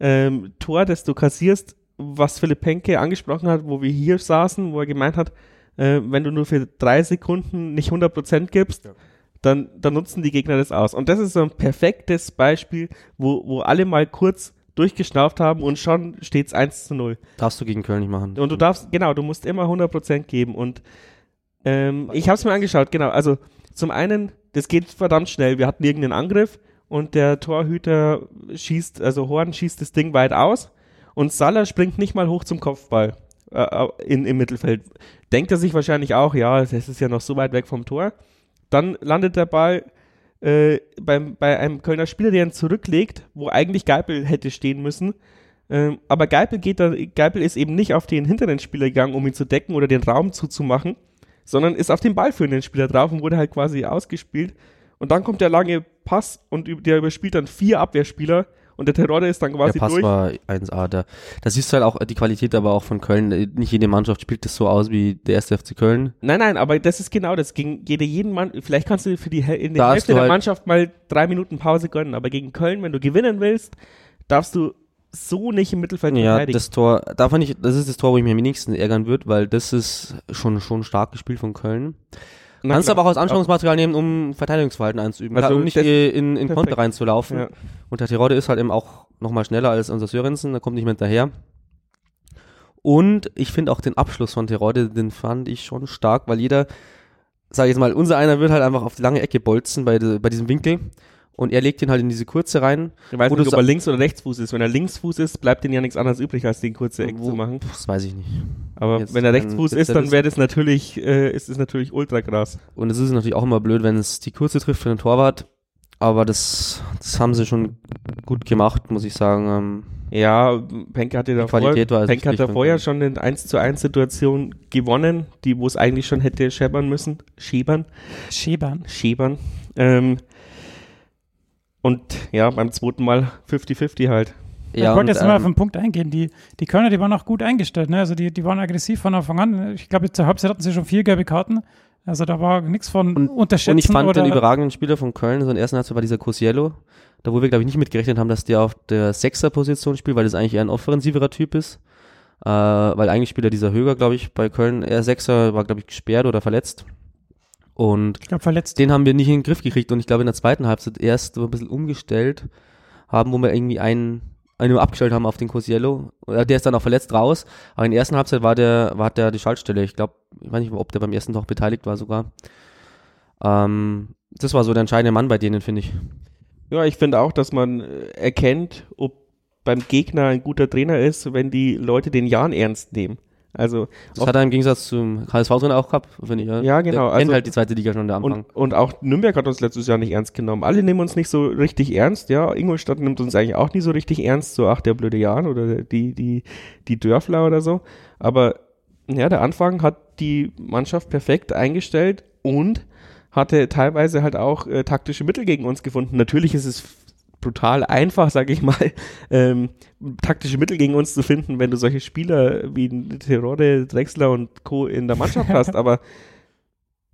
ähm, Tor, das du kassierst, was Philipp Henke angesprochen hat, wo wir hier saßen, wo er gemeint hat, äh, wenn du nur für drei Sekunden nicht 100% gibst, dann, dann nutzen die Gegner das aus. Und das ist so ein perfektes Beispiel, wo, wo alle mal kurz durchgeschnauft haben und schon steht's 1 zu 0. darfst du gegen Köln nicht machen. Und du darfst, genau, du musst immer 100% geben. Und ähm, ich habe es mir angeschaut, genau. Also zum einen, das geht verdammt schnell. Wir hatten irgendeinen Angriff und der Torhüter schießt, also Horn schießt das Ding weit aus und Salah springt nicht mal hoch zum Kopfball äh, in, im Mittelfeld. Denkt er sich wahrscheinlich auch, ja, das ist ja noch so weit weg vom Tor. Dann landet der Ball äh, beim, bei einem Kölner Spieler, der ihn zurücklegt, wo eigentlich Geipel hätte stehen müssen. Ähm, aber Geipel, geht da, Geipel ist eben nicht auf den hinteren Spieler gegangen, um ihn zu decken oder den Raum zuzumachen, sondern ist auf den ballführenden Spieler drauf und wurde halt quasi ausgespielt. Und dann kommt der lange Pass und der überspielt dann vier Abwehrspieler und der Terodde ist dann quasi der Pass durch. war 1A. Da, da siehst du halt auch die Qualität aber auch von Köln. Nicht jede Mannschaft spielt das so aus wie der erste FC Köln. Nein, nein, aber das ist genau das. Gegen jede, jeden Mann, vielleicht kannst du für die in der Hälfte der halt- Mannschaft mal drei Minuten Pause gönnen, aber gegen Köln, wenn du gewinnen willst, darfst du so nicht im Mittelfeld Ja, verteidigen. das Tor, da fand ich, das ist das Tor, wo ich mich am wenigsten ärgern würde, weil das ist schon, schon stark gespielt von Köln. Na Kannst klar. aber auch als Anschauungsmaterial nehmen, um Verteidigungsverhalten einzuüben, Also um nicht in, in. Konter reinzulaufen. Ja. Und der Tirode ist halt eben auch nochmal schneller als unser Sörensen, da kommt nicht mehr hinterher. Und ich finde auch den Abschluss von Tirode, den fand ich schon stark, weil jeder, sag ich jetzt mal, unser einer wird halt einfach auf die lange Ecke bolzen bei, bei diesem Winkel. Und er legt ihn halt in diese kurze rein. Ich weiß Wo nicht, du ob er links oder Rechtsfuß ist. Wenn er Linksfuß ist, bleibt ihm ja nichts anderes übrig, als den kurze Eck Wo- zu machen. Das weiß ich nicht. Aber Jetzt wenn er kein Rechtsfuß ist, dann wäre das natürlich, äh, ist es natürlich ultra krass. Und es ist natürlich auch immer blöd, wenn es die kurze trifft für den Torwart. Aber das, das haben sie schon gut gemacht, muss ich sagen. Ähm, Ja, Penke hatte da Qualität war also Penke hat da vorher schon eine 1 zu 1 Situation gewonnen, die, wo es eigentlich schon hätte scheppern müssen. Schäbern. Schäbern. Schäbern. Ähm, und ja, beim zweiten Mal 50-50 halt. ich ja, wollte und, jetzt mal auf ähm, den Punkt eingehen. Die, die Kölner, die waren auch gut eingestellt. Ne? Also die, die waren aggressiv von Anfang an. Ich glaube, zur Halbzeit hatten sie schon vier gelbe Karten. Also da war nichts von Und- unterschätzen. Und ich fand oder den überragenden Spieler von Köln, so in der ersten Halbzeit war dieser Cosiello, da wo wir, glaube ich, nicht mitgerechnet haben, dass der auf der Sechser-Position spielt, weil das eigentlich eher ein offensiverer Typ ist. Äh, weil eigentlich spielt er dieser Höger, glaube ich, bei Köln eher Sechser, war, glaube ich, gesperrt oder verletzt. Und ich glaube, verletzt. den haben wir nicht in den Griff gekriegt und ich glaube in der zweiten Halbzeit erst so ein bisschen umgestellt haben, wo wir irgendwie einen, einen nur abgestellt haben auf den Cosiello. Der ist dann auch verletzt raus, aber in der ersten Halbzeit war der, war der die Schaltstelle. Ich glaube, ich weiß nicht, ob der beim ersten Tor beteiligt war sogar. Ähm, das war so der entscheidende Mann bei denen, finde ich. Ja, ich finde auch, dass man äh, erkennt, ob beim Gegner ein guter Trainer ist, wenn die Leute den Jan ernst nehmen. Also Das hat er im Gegensatz zum HSV-Trainer auch gehabt, finde ich. Ja, genau, Der also- kennt halt die zweite Liga schon der Anfang. und, und auch Nürnberg hat uns letztes Jahr nicht ernst genommen. Alle nehmen uns nicht so richtig ernst, ja. Ingolstadt nimmt uns eigentlich auch nie so richtig ernst, so ach der blöde Jan oder die, die, die Dörfler oder so. Aber ja, der Anfang hat die Mannschaft perfekt eingestellt und hatte teilweise halt auch äh, taktische Mittel gegen uns gefunden. Natürlich ist es brutal einfach, sage ich mal, ähm, taktische Mittel gegen uns zu finden, wenn du solche Spieler wie Terode, Drexler und Co. in der Mannschaft hast, aber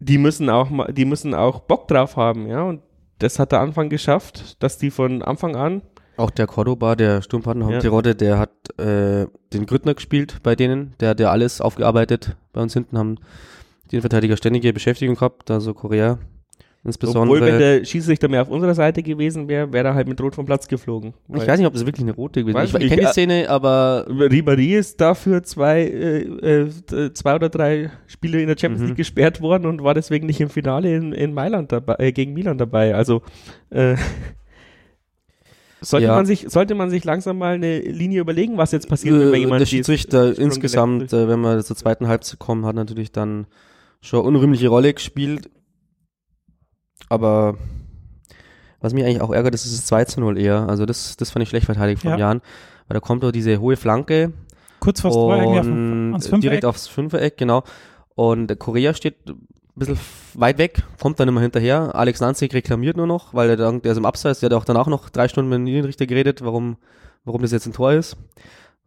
die müssen auch mal, die müssen auch Bock drauf haben, ja, und das hat der Anfang geschafft, dass die von Anfang an Auch der Cordoba, der Sturmpartner Ja. Terodde, der hat äh, den Grüttner gespielt bei denen. Der hat ja alles aufgearbeitet. Bei uns hinten haben die Verteidiger ständige Beschäftigung gehabt, also Korea insbesondere. Obwohl, wenn der Schiedsrichter mehr auf unserer Seite gewesen wäre, wäre er halt mit Rot vom Platz geflogen. ich weiß nicht, ob das wirklich eine rote gewesen ist. Ich, ich kenne die. Szene, aber Ribéry ist dafür zwei, äh, äh, zwei oder drei Spiele in der Champions Mhm. League gesperrt worden und war deswegen nicht im Finale in, in Mailand dabei, äh, gegen Milan dabei. Also äh, sollte Ja. man sich, sollte man sich langsam mal eine Linie überlegen, was jetzt passiert, wenn man äh, jemanden der. Schiedsrichter insgesamt, äh, wenn wir zur zweiten Halbzeit kommen, hat natürlich dann schon eine unrühmliche Rolle gespielt. Aber was mich eigentlich auch ärgert, das ist das 2 zu 0 eher. Also das, das fand ich schlecht verteidigt von Ja. Jan. Weil da kommt doch diese hohe Flanke Kurz vor ans Fünfereck. direkt aufs Fünfereck, genau. Und Korea steht ein bisschen weit weg, kommt dann immer hinterher. Alex Nanzig reklamiert nur noch, weil er dann, der ist im Abseits, der hat auch danach noch drei Stunden mit dem Linienrichter geredet, warum, warum das jetzt ein Tor ist.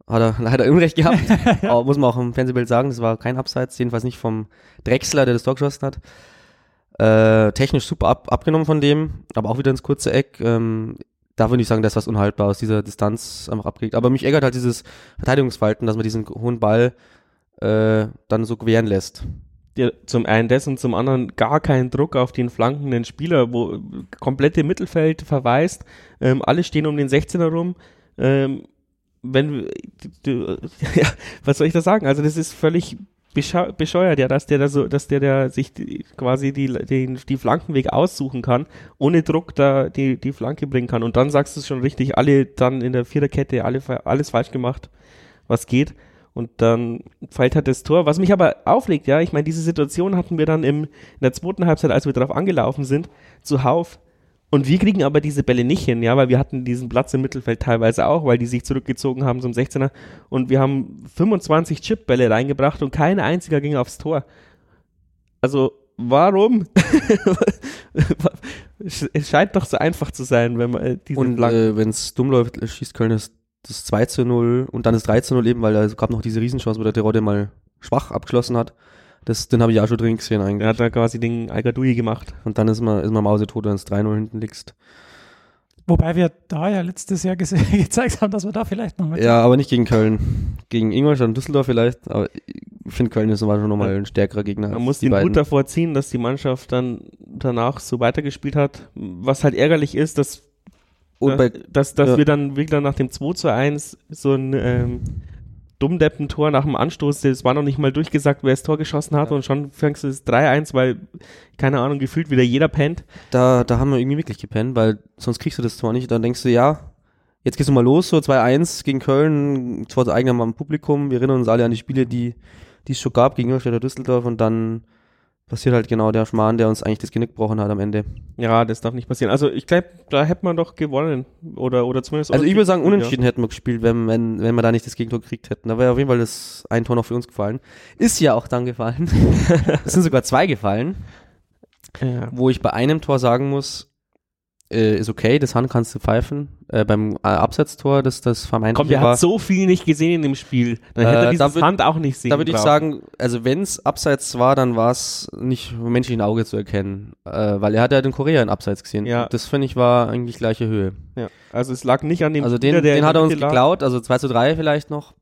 Hat er leider Unrecht gehabt. Aber muss man auch im Fernsehbild sagen, das war kein Abseits, jedenfalls nicht vom Drechsler, der das Tor geschossen hat. Äh, technisch super ab, abgenommen von dem, aber auch wieder ins kurze Eck. Ähm, da würde ich sagen, das ist was unhaltbar aus dieser Distanz einfach abgelegt. Aber mich ärgert halt dieses Verteidigungsverhalten, dass man diesen hohen Ball äh, dann so gewähren lässt. dir zum einen das und zum anderen gar keinen Druck auf den flankenden Spieler, wo komplette Mittelfeld verweist, ähm, alle stehen um den 16er rum. Ähm, wenn du, ja, was soll ich da sagen? Also das ist völlig bescheuert, ja, dass der da so, dass der da sich die, quasi die, den, die Flankenweg aussuchen kann, ohne Druck da die, die Flanke bringen kann. Und dann sagst du es schon richtig, alle dann in der Viererkette, alle, alles falsch gemacht, was geht. Und dann fällt halt das Tor. Was mich aber aufregt, ja, ich meine, diese Situation hatten wir dann im, in der zweiten Halbzeit, als wir drauf angelaufen sind, zuhauf. Und wir kriegen aber diese Bälle nicht hin, ja, weil wir hatten diesen Platz im Mittelfeld teilweise auch, weil die sich zurückgezogen haben zum 16er. Und wir haben 25 Chipbälle reingebracht und kein einziger ging aufs Tor. Also, warum? Es scheint doch so einfach zu sein, wenn man äh, diese Und äh, wenn es dumm läuft, schießt Köln das, das 2 zu 0 und dann das 3 zu 0 eben, weil es gab noch diese Riesenchance, wo der Terodde mal schwach abgeschlossen hat. Das, den habe ich auch schon drin gesehen eigentlich. er hat da quasi den Al-Gadoui gemacht. Und dann ist man, ist man mausetot, wenn es 3-0 hinten liegst. Wobei wir da ja letztes Jahr gezeigt haben, dass wir da vielleicht noch mal Ja, aber nicht gegen Köln. Gegen Ingolstadt und Düsseldorf vielleicht. Aber ich finde, Köln ist schon nochmal ein stärkerer Gegner. Man muss die den beiden. Hut davor ziehen, dass die Mannschaft dann danach so weitergespielt hat. Was halt ärgerlich ist, dass, Und bei, dass, dass ja. wir dann wirklich dann nach dem 2 zu 1 so ein ähm, Dummdeppen-Tor nach dem Anstoß, das war noch nicht mal durchgesagt, wer das Tor geschossen hat Ja. und schon fängst du das 3-1, weil, keine Ahnung, gefühlt wieder jeder pennt. da, da haben wir irgendwie wirklich gepennt, weil sonst kriegst du das Tor nicht. Dann denkst du, ja, jetzt gehst du mal los, so 2-1 gegen Köln, zwar zu eigenem am Publikum. Wir erinnern uns alle an die Spiele, die, die es schon gab gegen Ingolstadt oder Düsseldorf und dann passiert halt genau der Schmarrn, der uns eigentlich das Genick gebrochen hat am Ende. Ja, das darf nicht passieren. Also ich glaube, da hätte man doch gewonnen. Oder, oder zumindest. Also ich würde sagen, Ja. unentschieden hätten wir gespielt, wenn, wenn, wenn wir da nicht das Gegentor gekriegt hätten. Da wäre auf jeden Fall das ein Tor noch für uns gefallen. Ist ja auch dann gefallen. es sind sogar zwei gefallen, Ja. wo ich bei einem Tor sagen muss, äh, ist okay, das Hand kannst du pfeifen. Äh, beim äh, Absetztor, das das vermeintliche Komm, der war, hat so viel nicht gesehen in dem Spiel. Dann Äh, hätte er da dieses würd- Hand auch nicht sehen da würde ich sagen, also wenn es Abseits war, dann war es nicht vom menschlichen Auge zu erkennen. Äh, weil er hat ja den Korea in Abseits gesehen. Ja. Das finde ich war eigentlich gleiche Höhe. Ja. Also es lag nicht an dem Also den, Spieler, der den hat er uns geklaut, also 2 zu 3 vielleicht noch.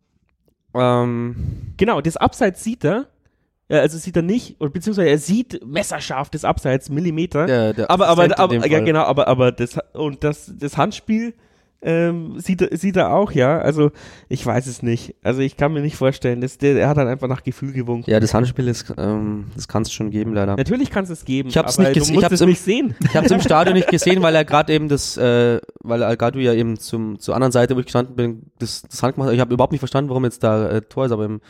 Ähm, Genau, das Abseits sieht er. Ja, also sieht er nicht, oder beziehungsweise er sieht messerscharf das Abseits, Millimeter. der, der aber aber, aber ja Fall. genau, aber aber das und das das Handspiel ähm, sieht er sieht er auch, ja. Also ich weiß es nicht. Also ich kann mir nicht vorstellen, dass der, er hat dann einfach nach Gefühl gewunken. Ja, das Handspiel ist, ähm, das kann es schon geben, leider. Natürlich kann es es geben. Ich hab's aber nicht ich hab's es im- nicht sehen. Ich habe es im Stadion nicht gesehen, weil er gerade eben das, äh, weil Algadu ja eben zum zur anderen Seite, wo ich gestanden bin, das, das Hand gemacht hat. Ich habe überhaupt nicht verstanden, warum jetzt da äh, Tor ist, aber im,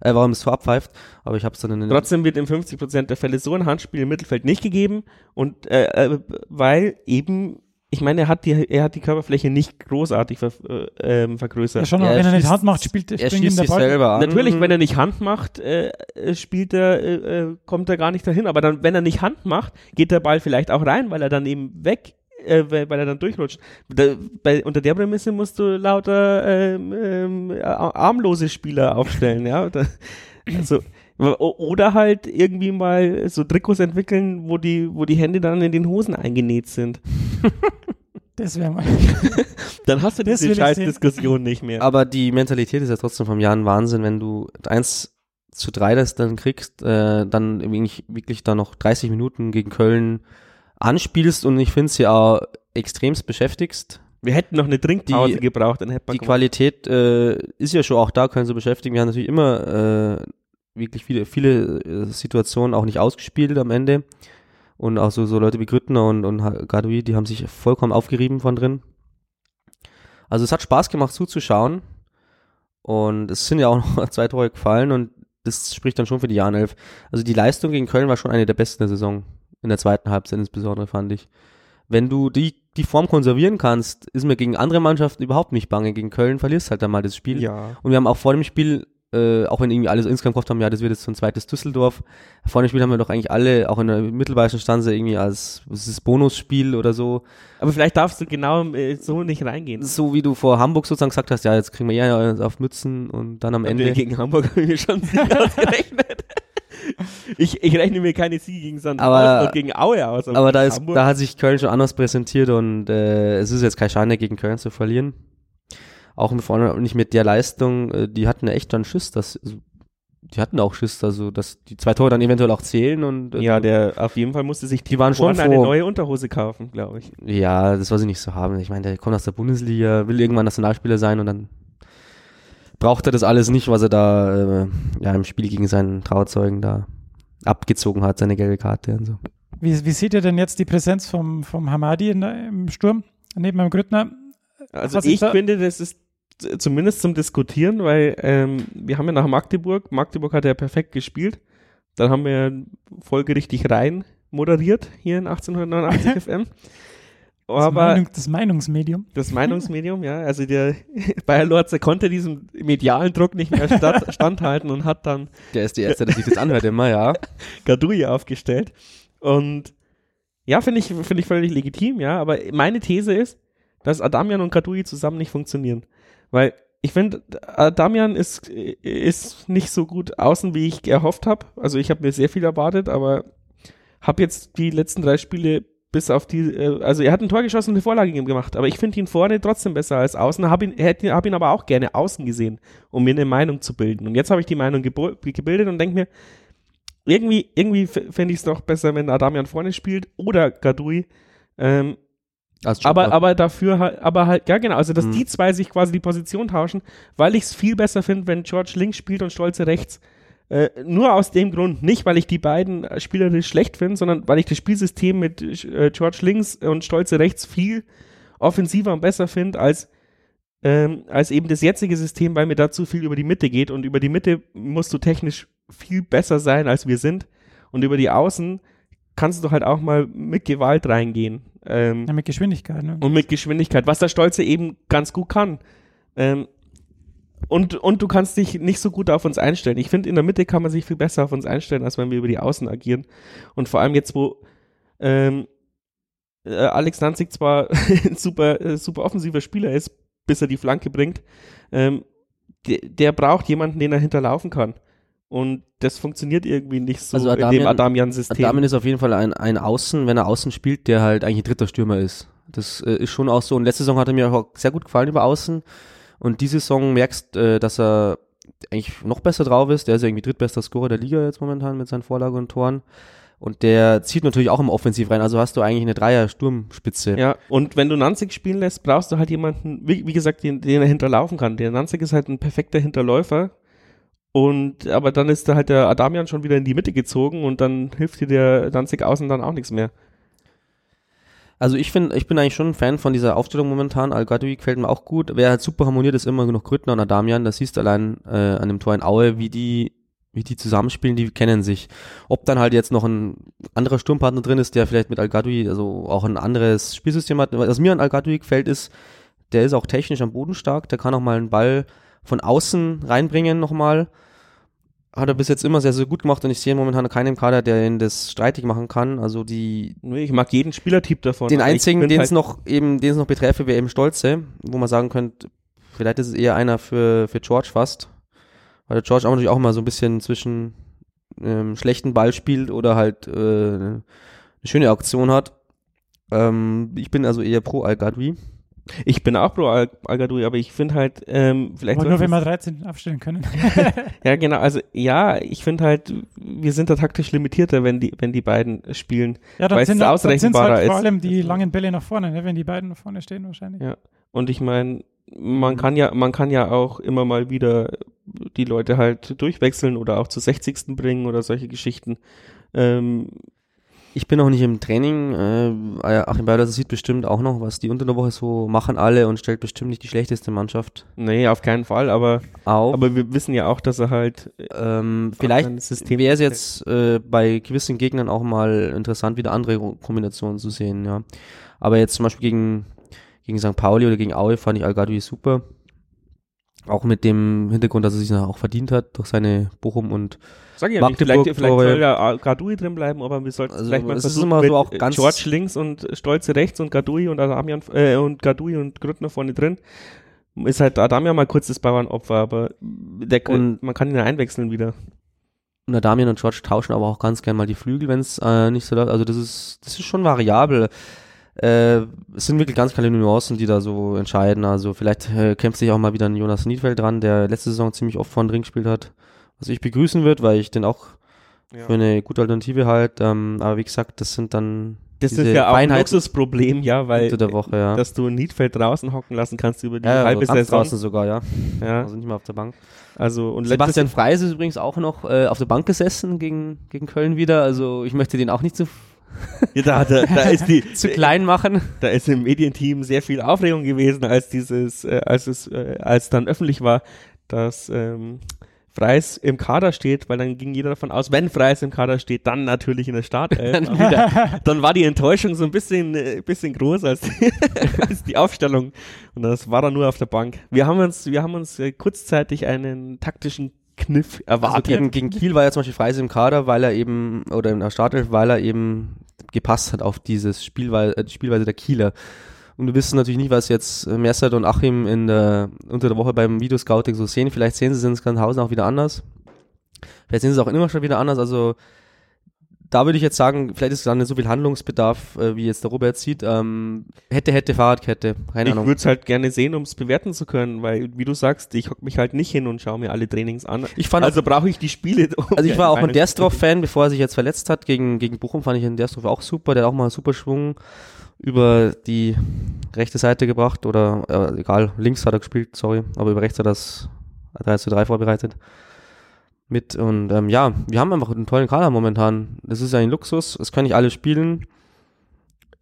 äh, warum es Tor abpfeift. Aber ich habe es dann in den Trotzdem wird in 50% der Fälle so ein Handspiel im Mittelfeld nicht gegeben und äh, äh, weil eben ich meine, er hat die er hat die Körperfläche nicht großartig ver, äh, ähm, vergrößert. Ja, schon, Ja, er wenn er nicht Hand macht, spielt er springt ihm schießt der sich Ball. selber an. Natürlich, wenn er nicht Hand macht, äh, äh, spielt er, äh, äh, kommt er gar nicht dahin. Aber dann, wenn er nicht Hand macht, geht der Ball vielleicht auch rein, weil er dann eben weg, äh, weil weil er dann durchrutscht. Da, bei, unter der Prämisse musst du lauter ähm, ähm, ar- armlose Spieler aufstellen, ja. Da, also, oder halt irgendwie mal so Trikots entwickeln, wo die, wo die Hände dann in den Hosen eingenäht sind. Das wäre mal. Dann hast du Das diese will ich scheiß sehen. Diskussion nicht mehr. Aber die Mentalität ist ja trotzdem vom Jahr ein Wahnsinn, wenn du 1 zu 3 das dann kriegst, äh, dann wirklich, wirklich da noch 30 Minuten gegen Köln anspielst und ich finde es ja auch extremst beschäftigst. Wir hätten noch eine Trinkpause Die- gebraucht, dann hätte man Die Qualität äh, ist ja schon auch da, können sie beschäftigen. Wir haben natürlich immer äh, wirklich viele, viele äh, Situationen auch nicht ausgespielt am Ende. Und auch so, so Leute wie Grüttner und, und Gadoui, die haben sich vollkommen aufgerieben von drin. Also es hat Spaß gemacht zuzuschauen. Und es sind ja auch noch zwei Tore gefallen und das spricht dann schon für die Jahren Also die Leistung gegen Köln war schon eine der besten der Saison. In der zweiten Halbzeit insbesondere, fand ich. Wenn du die, die Form konservieren kannst, ist mir gegen andere Mannschaften überhaupt nicht bange. Gegen Köln verlierst halt dann mal das Spiel. Ja. Und wir haben auch vor dem Spiel, äh, auch wenn irgendwie alle so insgesamt gehofft haben, ja, das wird jetzt so ein zweites Düsseldorf. Vor dem Spiel haben wir doch eigentlich alle, auch in der mittelbayerischen Stanze, irgendwie als ist Bonusspiel oder so. Aber vielleicht darfst du genau äh, so nicht reingehen. So wie du vor Hamburg sozusagen gesagt hast, ja, jetzt kriegen wir ja auf Mützen und dann am Ende gegen Hamburg habe ich mir schon ausgerechnet. Ich, ich rechne mir keine Siege gegen Sandhausen Aber- und gegen Aue aus. Aber da, gegen ist, da hat sich Köln schon anders präsentiert und äh, es ist jetzt kein Schande gegen Köln zu verlieren. Auch mit vorne nicht mit der Leistung, äh, die hatten echt dann Schiss, dass also, die hatten auch Schiss, also dass die zwei Tore dann eventuell auch zählen und äh, ja, der auf jeden Fall musste sich Die waren schon Horn eine froh. neue Unterhose kaufen, glaube ich. Ja, das soll sie nicht so haben. Ich meine, der kommt aus der Bundesliga, will irgendwann Nationalspieler sein und dann braucht er das alles nicht, was er da äh, ja, im Spiel gegen seinen Trauzeugen da abgezogen hat, seine gelbe Karte und so. Wie, wie seht ihr denn jetzt die Präsenz vom, vom Hamadi in der, im Sturm neben dem Grüttner? Also Was ich da- finde, das ist zumindest zum Diskutieren, weil ähm, wir haben ja nach Magdeburg, Magdeburg hat ja perfekt gespielt, dann haben wir ja folgerichtig rein moderiert hier in 1889 FM. Das, Aber Meinung, das Meinungsmedium. Das Meinungsmedium, ja. Also der Bayer Lorze konnte diesem medialen Druck nicht mehr statt, standhalten und hat dann Der ist die Erste, der sich das anhört immer, ja. Gadoui aufgestellt. Und Ja, finde ich, finde ich völlig legitim, ja. Aber meine These ist, dass Adamian und Kadui zusammen nicht funktionieren. Weil ich finde, Adamian ist, ist nicht so gut außen, wie ich erhofft habe. Also ich habe mir sehr viel erwartet, aber habe jetzt die letzten drei Spiele bis auf die, äh, also er hat ein Tor geschossen und eine Vorlage gemacht, aber ich finde ihn vorne trotzdem besser als außen, habe ihn, hätte, hab ihn aber auch gerne außen gesehen, um mir eine Meinung zu bilden. Und jetzt habe ich die Meinung gebildet und denke mir, irgendwie, irgendwie fände ich es doch besser, wenn Adamian vorne spielt oder Gadui. Ähm, aber, aber dafür halt, aber halt, ja genau, also dass mhm. die zwei sich quasi die Position tauschen, weil ich es viel besser finde, wenn George links spielt und Stolze rechts. Äh, nur aus dem Grund, nicht weil ich die beiden spielerisch schlecht finde, sondern weil ich das Spielsystem mit äh, George links und Stolze rechts viel offensiver und besser finde als ähm, als eben das jetzige System, weil mir da zu viel über die Mitte geht und über die Mitte musst du technisch viel besser sein, als wir sind und über die Außen kannst du halt auch mal mit Gewalt reingehen. Ähm, ja, mit Geschwindigkeit. Ne? Und mit Geschwindigkeit, was der Stolze eben ganz gut kann. Ähm, und, und du kannst dich nicht so gut auf uns einstellen. Ich finde, in der Mitte kann man sich viel besser auf uns einstellen, als wenn wir über die Außen agieren. Und vor allem jetzt, wo ähm, äh, Alex Nanzig zwar ein super, äh, super offensiver Spieler ist, bis er die Flanke bringt, ähm, der, der braucht jemanden, den er hinterlaufen kann. Und das funktioniert irgendwie nicht so also Adamian, in dem Adamian-System. Adamian ist auf jeden Fall ein, ein Außen, wenn er Außen spielt, der halt eigentlich ein dritter Stürmer ist. Das äh, ist schon auch so. Und letzte Saison hat er mir auch sehr gut gefallen über Außen. Und diese Saison merkst, äh, dass er eigentlich noch besser drauf ist. Der ist ja irgendwie drittbester Scorer der Liga jetzt momentan mit seinen Vorlagen und Toren. Und der zieht natürlich auch im Offensiv rein. Also hast du eigentlich eine Dreier-Sturmspitze. Ja, und wenn du Nanzig spielen lässt, brauchst du halt jemanden, wie, wie gesagt, den, den er hinterlaufen kann. Der Nanzig ist halt ein perfekter Hinterläufer, und aber dann ist da halt der Adamian schon wieder in die Mitte gezogen und dann hilft dir der Danzig außen dann auch nichts mehr. Also ich finde, ich bin eigentlich schon ein Fan von dieser Aufstellung momentan. Al-Gadoui gefällt mir auch gut. Wer halt super harmoniert, ist immer noch Grüttner und Adamian. Das siehst du allein äh, an dem Tor in Aue, wie die, wie die zusammenspielen, die kennen sich. Ob dann halt jetzt noch ein anderer Sturmpartner drin ist, der vielleicht mit Al-Gadoui also auch ein anderes Spielsystem hat. Was mir an Al-Gadoui gefällt, ist, der ist auch technisch am Boden stark. Der kann auch mal einen Ball von außen reinbringen nochmal. Hat er bis jetzt immer sehr, sehr gut gemacht und ich sehe momentan keinen im Kader, der ihn das streitig machen kann. Also die. Ich mag jeden Spielertyp davon. Den einzigen, den es halt noch eben, den es noch beträfe, wäre eben Stolze, wo man sagen könnte, vielleicht ist es eher einer für, für George fast. Weil der George auch natürlich auch immer so ein bisschen zwischen ähm, schlechten Ball spielt oder halt äh, eine schöne Auktion hat. Ähm, ich bin also eher pro Al-Gadwi. Ich bin auch pro Al aber ich finde halt, ähm, vielleicht. Aber nur wenn wir 13 aufstellen können. ja, genau. Also, ja, ich finde halt, wir sind da taktisch limitierter, wenn die, wenn die beiden spielen. Ja, dann sind es ausrechenbarer halt vor allem die langen Bälle nach vorne, ne, wenn die beiden nach vorne stehen wahrscheinlich. Ja. Und ich meine, man kann ja, man kann ja auch immer mal wieder die Leute halt durchwechseln oder auch zu 60. bringen oder solche Geschichten. Ähm, ich bin noch nicht im Training. Äh, Achim Beiler sieht bestimmt auch noch, was die unter der Woche so machen alle und stellt bestimmt nicht die schlechteste Mannschaft. Nee, auf keinen Fall, aber, auch. aber wir wissen ja auch, dass er halt ähm, vielleicht wäre es jetzt äh, bei gewissen Gegnern auch mal interessant, wieder andere Kombinationen zu sehen, ja. Aber jetzt zum Beispiel gegen, gegen St. Pauli oder gegen Aue fand ich Algadui super. Auch mit dem Hintergrund, dass er sich auch verdient hat durch seine Bochum und Sag ja nicht, vielleicht, vielleicht soll ja Gardui drin bleiben, aber wir sollten also vielleicht mal versuchen mit so auch ganz George links und Stolze rechts und Gardui und Adamian äh, und Gardui und Grüttner vorne drin. Ist halt Adamian mal kurz das Bauernopfer, aber der, und, man kann ihn ja einwechseln wieder. Und Adamian und George tauschen aber auch ganz gerne mal die Flügel, wenn es äh, nicht so läuft. Also das ist, das ist schon variabel. Äh, es sind wirklich ganz kleine Nuancen, die da so entscheiden. Also vielleicht äh, kämpft sich auch mal wieder ein Jonas Niedfeld dran, der letzte Saison ziemlich oft vorn drin gespielt hat was ich begrüßen würde, weil ich den auch ja. für eine gute Alternative halt. Ähm, aber wie gesagt, das sind dann das ist ja auch ein Luxusproblem, ja, weil der Woche, ja. dass du Niedfeld draußen hocken lassen kannst über die ja, halbe also Saison. draußen sogar, ja. ja. Also nicht mal auf der Bank. Also und Sebastian Freis ist übrigens auch noch äh, auf der Bank gesessen gegen, gegen Köln wieder. Also ich möchte den auch nicht zu ja, da, da, da ist die zu klein machen. Da ist im Medienteam sehr viel Aufregung gewesen, als dieses, äh, als es, äh, als dann öffentlich war, dass ähm, Freis im Kader steht, weil dann ging jeder davon aus, wenn Freis im Kader steht, dann natürlich in der Startelf. dann, dann war die Enttäuschung so ein bisschen, äh, bisschen groß als, als die Aufstellung. Und das war dann nur auf der Bank. Wir haben uns, wir haben uns äh, kurzzeitig einen taktischen Kniff erwartet. Also gegen, gegen Kiel war ja zum Beispiel Freis im Kader, weil er eben, oder in der Startelf, weil er eben gepasst hat auf dieses Spielweise, äh, Spielweise der Kieler. Und wir wissen natürlich nicht, was jetzt Messert und Achim in der, unter der Woche beim Videoscouting so sehen. Vielleicht sehen sie es in Skandhausen auch wieder anders. Vielleicht sehen sie es auch immer schon wieder anders. Also da würde ich jetzt sagen, vielleicht ist da nicht so viel Handlungsbedarf, äh, wie jetzt der Robert sieht. Ähm, hätte, hätte, Fahrradkette. Keine ich Ahnung. würde es halt gerne sehen, um es bewerten zu können, weil, wie du sagst, ich hocke mich halt nicht hin und schaue mir alle Trainings an. Ich fand also brauche ich die Spiele. Um Also ich war auch ein Derstroff-Fan, bevor er sich jetzt verletzt hat. Gegen, gegen Bochum fand ich den Derstroff auch super. Der hat auch mal super Schwung über die rechte Seite gebracht. Oder äh, egal, links hat er gespielt, sorry. Aber über rechts hat er das 3 zu 3 vorbereitet. Mit und ähm, ja, wir haben einfach einen tollen Kader momentan. Das ist ja ein Luxus, es können nicht alle spielen.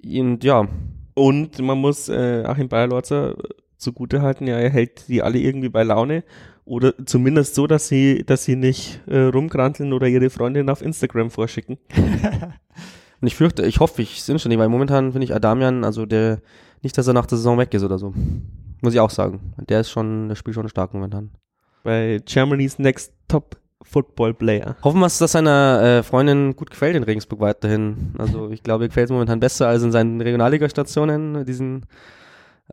Und ja, Und man muss äh, Achim Bayerlorzer zugute halten, ja, er hält die alle irgendwie bei Laune. Oder zumindest so, dass sie, dass sie nicht äh, rumkranteln oder ihre Freundin auf Instagram vorschicken. und ich fürchte, ich hoffe, ich sind schon nicht, weil momentan finde ich Adamian, also der, nicht, dass er nach der Saison weg ist oder so. Muss ich auch sagen. Der ist schon, der spielt schon stark momentan. Bei Germany's Next Top Football Player. Hoffen wir, dass das seiner äh, Freundin gut gefällt in Regensburg weiterhin. Also ich glaube, ihr gefällt es momentan besser als in seinen Regionalligastationen, diesen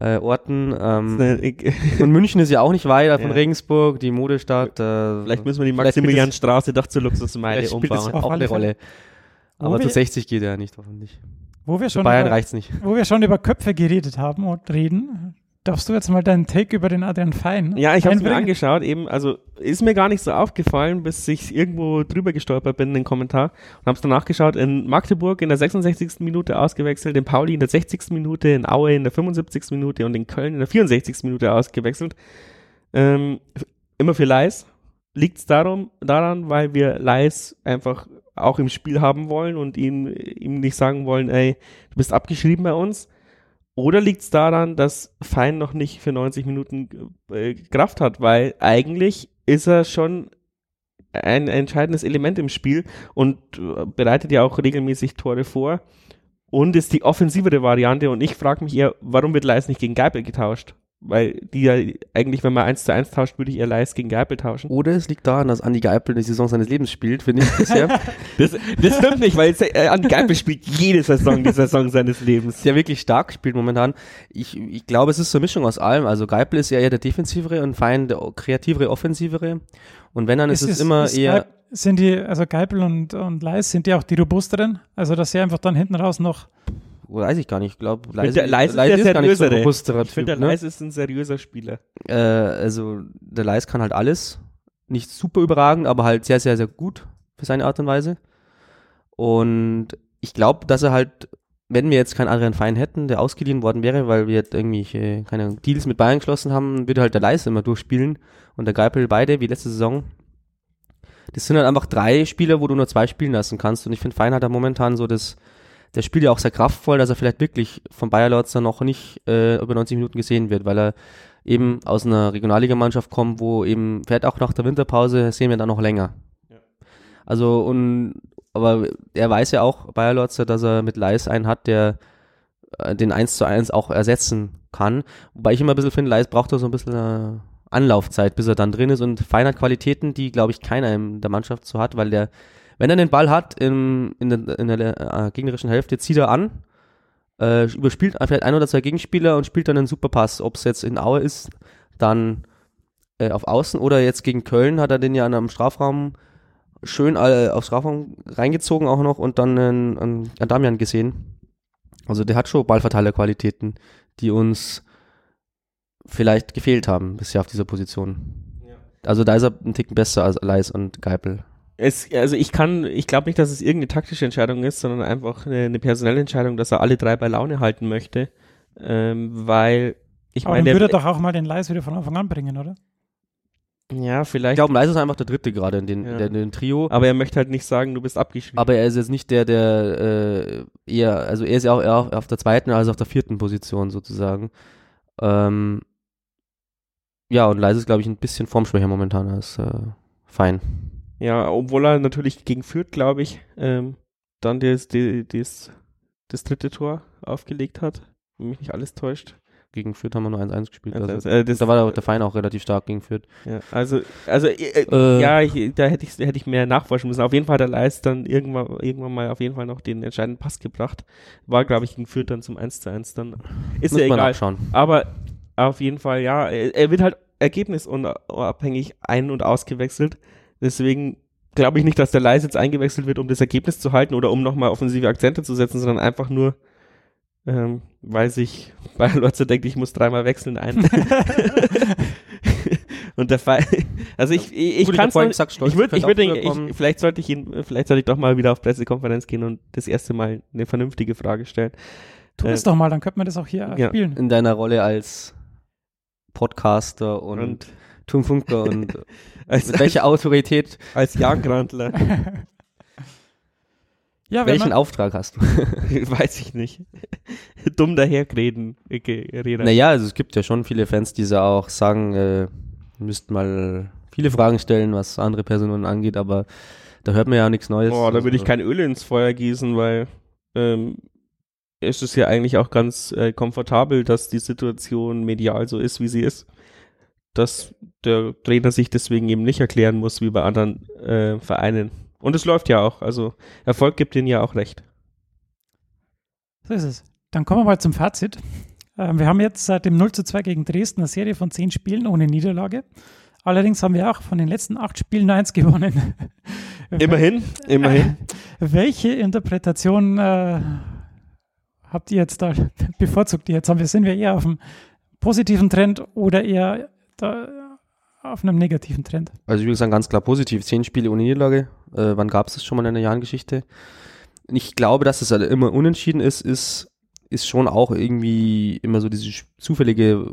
äh, Orten. Ähm, und München ist ja auch nicht weit von Ja. Regensburg, die Modestadt. Äh, Vielleicht müssen wir die Maximilianstraße doch zur Luxusmeile spielt das umbauen. auch eine. Rolle. Aber zu 60 geht er nicht, hoffentlich. Wo wir Für schon Bayern über, reicht's nicht. wo wir schon über Köpfe geredet haben und reden, darfst du jetzt mal deinen Take über den Adrian Fein Ja, ich habe es mir angeschaut, eben, also ist mir gar nicht so aufgefallen, bis ich irgendwo drüber gestolpert bin in den Kommentar und habe es danach geschaut. In Magdeburg in der 66. Minute ausgewechselt, in Pauli in der 60. Minute, in Aue in der 75. Minute und in Köln in der 64. Minute ausgewechselt. Ähm, immer für Leis. Liegt es darum, daran, weil wir Leis einfach auch im Spiel haben wollen und ihm, ihm nicht sagen wollen, ey, du bist abgeschrieben bei uns? Oder liegt es daran, dass Fein noch nicht für 90 Minuten äh, Kraft hat? Weil eigentlich ist er schon ein entscheidendes Element im Spiel und äh, bereitet ja auch regelmäßig Tore vor und ist die offensivere Variante. Und ich frage mich eher, warum wird Leis nicht gegen Geipel getauscht? Weil die ja eigentlich, wenn man 1 zu 1 tauscht, würde ich eher Leis gegen Geipel tauschen. Oder es liegt daran, dass Andi Geipel die Saison seines Lebens spielt, finde ich bisher. Das, das stimmt nicht, weil äh, Andi Geipel spielt jede Saison die Saison seines Lebens. der wirklich stark spielt momentan. Ich, ich glaube, es ist so eine Mischung aus allem. Also Geipel ist ja eher der defensivere und Fein der kreativere, offensivere. Und wenn, dann ist es, immer ist eher, sind die, also Geipel und, und Leis, sind die auch die robusteren? Also, dass sie einfach dann hinten raus noch, weiß ich gar nicht, ich glaube, finde, der Leis ist der gar nicht so ein robusterer Ich finde, der ne? Leis ist ein seriöser Spieler. äh, also der Leis kann halt alles. Nicht super überragend, aber halt sehr, sehr, sehr gut für seine Art und Weise. Und ich glaube, dass er halt, wenn wir jetzt keinen Adrian Fein hätten, der ausgeliehen worden wäre, weil wir jetzt irgendwie keine Deals mit Bayern geschlossen haben, würde halt der Leis immer durchspielen und der Geipel beide, wie letzte Saison. Das sind halt einfach drei Spieler, wo du nur zwei spielen lassen kannst. Und ich finde, Fein hat da momentan so das, der spielt ja auch sehr kraftvoll, dass er vielleicht wirklich von Bayer Lorzer noch nicht äh, über 90 Minuten gesehen wird, weil er eben aus einer Regionalligamannschaft kommt, wo eben fährt auch nach der Winterpause, sehen wir dann noch länger. Also und aber er weiß ja auch, Bayer Lorzer, dass er mit Leis einen hat, der äh, den 1 zu 1 auch ersetzen kann. Wobei ich immer ein bisschen finde, Leis braucht doch so ein bisschen äh, Anlaufzeit, bis er dann drin ist und Fein hat Qualitäten, die, glaube ich, keiner in der Mannschaft so hat, weil der, wenn er den Ball hat im, in, der, in der äh, gegnerischen Hälfte, zieht er an, äh, überspielt vielleicht ein oder zwei Gegenspieler und spielt dann einen super Pass. Ob es jetzt in Aue ist, dann äh, auf Außen oder jetzt gegen Köln hat er den ja am Strafraum schön äh, aufs Strafraum reingezogen auch noch und dann an, an Damian gesehen. Also der hat schon Ballverteilerqualitäten, die uns vielleicht gefehlt haben bisher auf dieser Position. Also da ist er einen Ticken besser als Leis und Geipel. Es, also ich kann, ich glaube nicht, dass es irgendeine taktische Entscheidung ist, sondern einfach eine, eine personelle Entscheidung, dass er alle drei bei Laune halten möchte, ähm, weil ich aber dann meine, würde er doch auch mal den Leis wieder von Anfang an bringen, oder? ja Ich vielleicht, glaube, Leis ist einfach der dritte gerade in den, Ja. der, in den Trio. aber er möchte halt nicht sagen, du bist abgeschrieben. Aber er ist jetzt nicht der, der äh, eher, also er ist ja auch eher auf, auf der zweiten als auf der vierten Position sozusagen. Ähm, ja, und Leise ist, glaube ich, ein bisschen formschwächer momentan als äh, Fein. Ja, obwohl er natürlich gegen Fürth, glaube ich, ähm, dann das, das, das, dritte Tor aufgelegt hat, wenn mich nicht alles täuscht. gegen Fürth haben wir nur 1-1 gespielt. Also, Also, äh, das- da war der, der Verein auch relativ stark gegen Fürth. Ja, also, also äh, Äh. ja, ich, da hätte ich, hätte ich mehr nachforschen müssen. Auf jeden Fall hat der Leis dann irgendwann, irgendwann mal auf jeden Fall noch den entscheidenden Pass gebracht. War, glaube ich, gegen Fürth dann zum 1 zu 1 dann. Ist Muss ja man egal. nachschauen. Aber auf jeden Fall, ja, er, er wird halt ergebnisunabhängig ein- und ausgewechselt. Deswegen glaube ich nicht, dass der Leis jetzt eingewechselt wird, um das Ergebnis zu halten oder um nochmal offensive Akzente zu setzen, sondern einfach nur, ähm, weil sich Bayer Lotzer denkt, ich muss dreimal wechseln ein. und der Fall, also ich, ich, ich kann ich würde, ich würde, ich, vielleicht sollte ich ihn, vielleicht sollte ich doch mal wieder auf Pressekonferenz gehen und das erste Mal eine vernünftige Frage stellen. Tu es Äh, doch mal, dann könnte man das auch hier ja. spielen. In deiner Rolle als Podcaster und, Und Turmfunker und als, mit welcher Autorität, als Jagdgrandler. ja, welchen man, Auftrag hast du? Weiß ich nicht. Dumm daherreden. Rede. Naja, also es gibt ja schon viele Fans, die so auch sagen, äh, ihr müsst mal viele Fragen stellen, was andere Personen angeht, aber da hört man ja nichts Neues. Boah, da würde ich Also, kein Öl ins Feuer gießen, weil ähm, es ist ja eigentlich auch ganz äh, komfortabel, dass die Situation medial so ist, wie sie ist. Dass der Trainer sich deswegen eben nicht erklären muss, wie bei anderen äh, Vereinen. Und es läuft ja auch. Also Erfolg gibt ihnen ja auch recht. So ist es. Dann kommen wir mal zum Fazit. Ähm, wir haben jetzt seit dem 0 zu 2 gegen Dresden eine Serie von zehn Spielen ohne Niederlage. Allerdings haben wir auch von den letzten acht Spielen nur eins gewonnen. Immerhin, immerhin. Welche Interpretation äh, habt ihr jetzt da bevorzugt? Jetzt haben wir, sind wir eher auf einem positiven Trend oder eher da auf einem negativen Trend? Also ich würde sagen, ganz klar positiv. Zehn Spiele ohne Niederlage. Äh, wann gab es das schon mal in der Jahrengeschichte? Ich glaube, dass es halt immer unentschieden ist, ist, ist schon auch irgendwie immer so diese zufällige,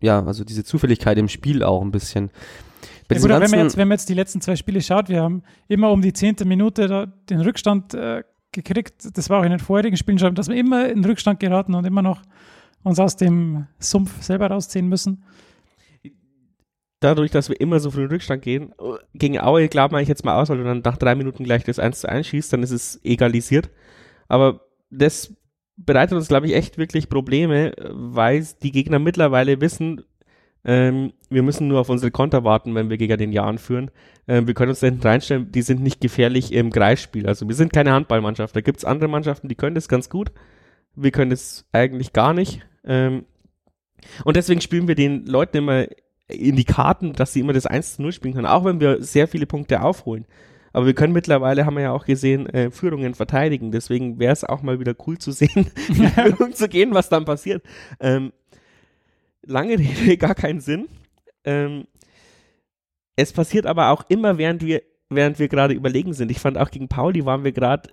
ja, also diese Zufälligkeit im Spiel auch ein bisschen. Ja, gut, wenn, man jetzt, wenn man jetzt die letzten zwei Spiele schaut, wir haben immer um die zehnte Minute den Rückstand äh, gekriegt. Das war auch in den vorherigen Spielen schon, dass wir immer in Rückstand geraten und immer noch uns aus dem Sumpf selber rausziehen müssen. Dadurch, dass wir immer so früh in Rückstand gehen, gegen Aue glaubt man ich jetzt mal aus, weil du dann nach drei Minuten gleich das 1 zu 1 schießt, dann ist es egalisiert. Aber das bereitet uns, glaube ich, echt wirklich Probleme, weil die Gegner mittlerweile wissen, ähm, wir müssen nur auf unsere Konter warten, wenn wir gegen den Jahren führen. Ähm, wir können uns da hinten reinstellen, die sind nicht gefährlich im Kreisspiel. Also wir sind keine Handballmannschaft. Da gibt es andere Mannschaften, die können das ganz gut. Wir können das eigentlich gar nicht. Ähm, und deswegen spielen wir den Leuten immer in die Karten, dass sie immer das 1 zu 0 spielen können, auch wenn wir sehr viele Punkte aufholen. Aber wir können mittlerweile, haben wir ja auch gesehen, äh, Führungen verteidigen. Deswegen wäre es auch mal wieder cool zu sehen, in die Führung zu gehen, was dann passiert. Ähm, lange Rede, gar keinen Sinn. Ähm, es passiert aber auch immer, während wir, während wir gerade überlegen sind. Ich fand auch gegen Pauli waren wir gerade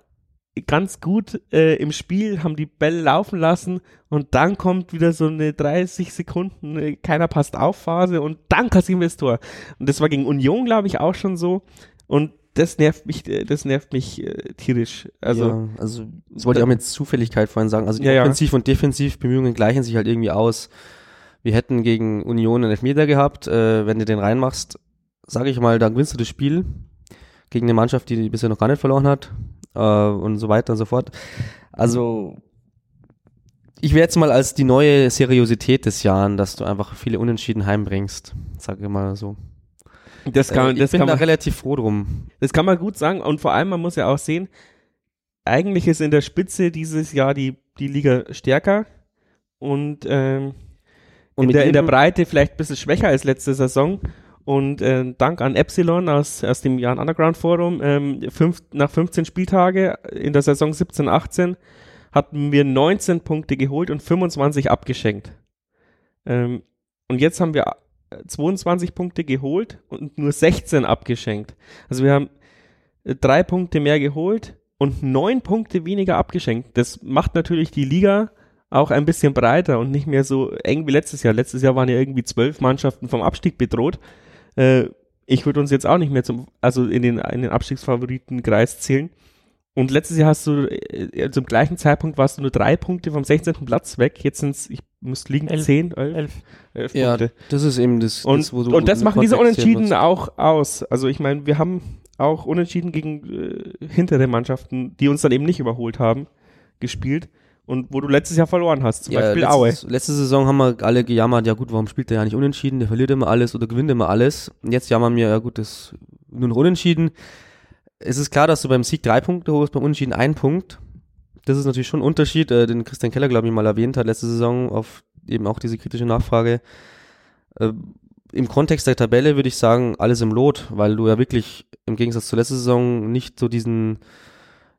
ganz gut äh, im Spiel, haben die Bälle laufen lassen und dann kommt wieder so eine 30 Sekunden, äh, keiner passt auf Phase und dann kassieren wir das Tor. Und das war gegen Union, glaube ich, auch schon so. Und das nervt mich, äh, das nervt mich äh, tierisch. Also, ja, also das wollte ich auch mit Zufälligkeit vorhin sagen. Also die Ja, ja. Offensiv- und Defensivbemühungen gleichen sich halt irgendwie aus. Wir hätten gegen Union einen Elfmeter gehabt. Äh, wenn du den reinmachst, sage ich mal, dann gewinnst du das Spiel gegen eine Mannschaft, die bisher noch gar nicht verloren hat äh, und so weiter und so fort. Also ich wäre jetzt mal als die neue Seriosität des Jahres, dass du einfach viele Unentschieden heimbringst, sage ich mal so. das kann, äh, ich das bin kann da man, relativ froh drum. Das kann man gut sagen. Und vor allem, man muss ja auch sehen, eigentlich ist in der Spitze dieses Jahr die, die Liga stärker und, ähm, Und in, der, in der Breite vielleicht ein bisschen schwächer als letzte Saison. Und äh, Dank an Epsilon aus, aus dem Jan Underground Forum, ähm, fünf, nach 15 Spieltage in der Saison 17, 18 hatten wir 19 Punkte geholt und 25 abgeschenkt. Ähm, und jetzt haben wir äh, 22 Punkte geholt und nur 16 abgeschenkt. Also wir haben äh, drei Punkte mehr geholt und neun Punkte weniger abgeschenkt. Das macht natürlich die Liga auch ein bisschen breiter und nicht mehr so eng wie letztes Jahr. Letztes Jahr waren ja irgendwie zwölf Mannschaften vom Abstieg bedroht. Äh, ich würde uns jetzt auch nicht mehr zum, also in den, in den Abstiegsfavoritenkreis zählen. Und letztes Jahr hast du, äh, zum gleichen Zeitpunkt warst du nur drei Punkte vom 16. Platz weg. Jetzt sind es, ich müsste liegen, Elf. zehn, elf, Elf. elf Ja, Punkte. das ist eben das, Und, das wo du und das machen diese Unentschieden musst. auch aus. Also ich meine, wir haben auch Unentschieden gegen äh, hintere Mannschaften, die uns dann eben nicht überholt haben, gespielt. Und wo du letztes Jahr verloren hast, zum Ja, Beispiel letzte, Aue. letzte Saison haben wir alle gejammert, ja gut, warum spielt der ja nicht unentschieden, der verliert immer alles oder gewinnt immer alles. Und jetzt jammern wir, ja gut, das nur noch unentschieden. Es ist klar, dass du beim Sieg drei Punkte holst, beim Unentschieden ein Punkt. Das ist natürlich schon ein Unterschied, äh, den Christian Keller, glaube ich, mal erwähnt hat letzte Saison auf eben auch diese kritische Nachfrage. Äh, Im Kontext der Tabelle würde ich sagen, alles im Lot, weil du ja wirklich im Gegensatz zur letzten Saison nicht so diesen,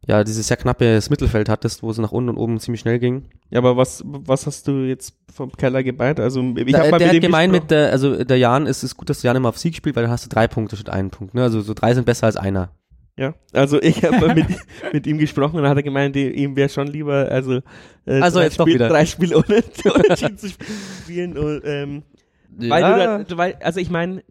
ja, dieses sehr knappe Mittelfeld hattest, wo es nach unten und oben ziemlich schnell ging. Ja, aber was, was hast du jetzt vom Keller gemeint? Also, ich Da- habe mal der mit hat gemeint mit der, also der Jan, es ist gut, dass der Jan immer auf Sieg spielt, weil dann hast du drei Punkte statt einen Punkt. Ne? Also so drei sind besser als einer. Ja, also ich habe mal mit, mit ihm gesprochen und hat er gemeint, die- ihm wäre schon lieber, also, äh, Also drei jetzt Spiel, wieder. drei Spiele ohne, unentschieden zu spielen. Und, ähm, weil du da, weil, also ich meine,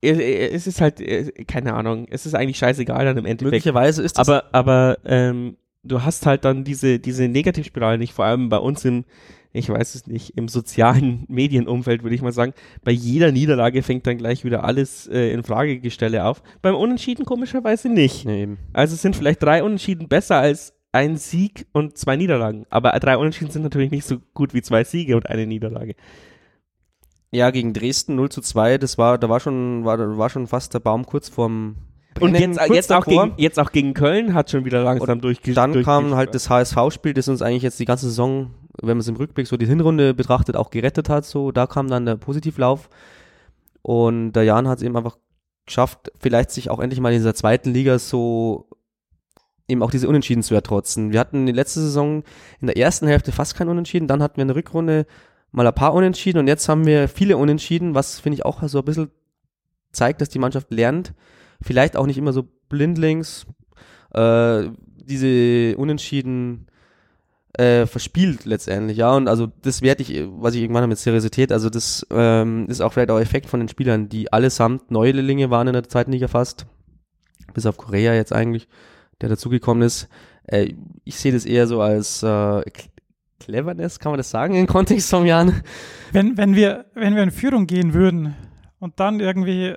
es ist halt, äh, keine Ahnung, es ist eigentlich scheißegal dann im Endeffekt. möglicherweise ist das Aber, aber ähm, du hast halt dann diese, diese Negativspirale nicht, vor allem bei uns im, ich weiß es nicht, im sozialen Medienumfeld, würde ich mal sagen. Bei jeder Niederlage fängt dann gleich wieder alles äh, in Fragegestelle auf. Beim Unentschieden komischerweise nicht. Nee. Also es sind vielleicht drei Unentschieden besser als ein Sieg und zwei Niederlagen. Aber drei Unentschieden sind natürlich nicht so gut wie zwei Siege und eine Niederlage. Ja, gegen Dresden 0 zu 2, das war, da war schon, war, da war schon fast der Baum kurz vorm Und jetzt, kurz jetzt, auch gegen, jetzt auch gegen Köln hat schon wieder langsam durchgesch Dann kam durchgesch- halt das HSV-Spiel, das uns eigentlich jetzt die ganze Saison, wenn man es im Rückblick so die Hinrunde betrachtet, auch gerettet hat. So, da kam dann der Positivlauf. Und der Jan hat es eben einfach geschafft, vielleicht sich auch endlich mal in dieser zweiten Liga so eben auch diese Unentschieden zu ertrotzen. Wir hatten die letzte Saison in der ersten Hälfte fast kein Unentschieden, dann hatten wir in der Rückrunde mal ein paar Unentschieden und jetzt haben wir viele Unentschieden, was finde ich auch so ein bisschen zeigt, dass die Mannschaft lernt. Vielleicht auch nicht immer so blindlings äh, diese Unentschieden äh, verspielt letztendlich, ja. Und also das werte ich, was ich irgendwann mit Seriosität, also das ähm, ist auch vielleicht auch Effekt von den Spielern, die allesamt Neulinge waren in der zweiten Liga fast, bis auf Korea jetzt eigentlich, der dazugekommen ist. Äh, ich sehe das eher so als äh, Cleverness, kann man das sagen im Kontext vom Jan? Wenn, wenn, wir, wenn wir in Führung gehen würden und dann irgendwie,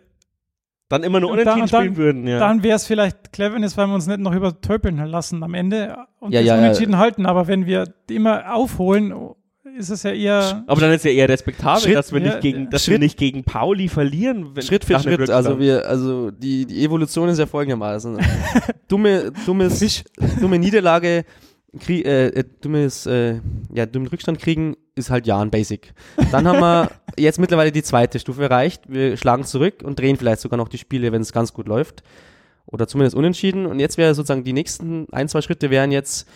Dann immer nur dann- unentschieden dann- spielen würden, ja. dann wäre es vielleicht Cleverness, weil wir uns nicht noch übertöpeln lassen am Ende und Ja, das ja, ja. Unentschieden halten. Aber wenn wir immer aufholen, ist es ja eher. Aber dann ist ja eher respektabel, Schritt- dass wir ja, nicht gegen, dass Schritt- wir nicht gegen Pauli verlieren. wenn- Schritt für Schritt, also wir, also die, die Evolution ist ja folgendermaßen. dumme, dummes, dumme Niederlage, krie, äh, äh, dummes, äh, ja, dummen Rückstand kriegen, ist halt ja ein Basic. Dann haben wir jetzt mittlerweile die zweite Stufe erreicht. Wir schlagen zurück und drehen vielleicht sogar noch die Spiele, wenn es ganz gut läuft. Oder zumindest unentschieden. Und jetzt wäre sozusagen die nächsten ein, zwei Schritte wären jetzt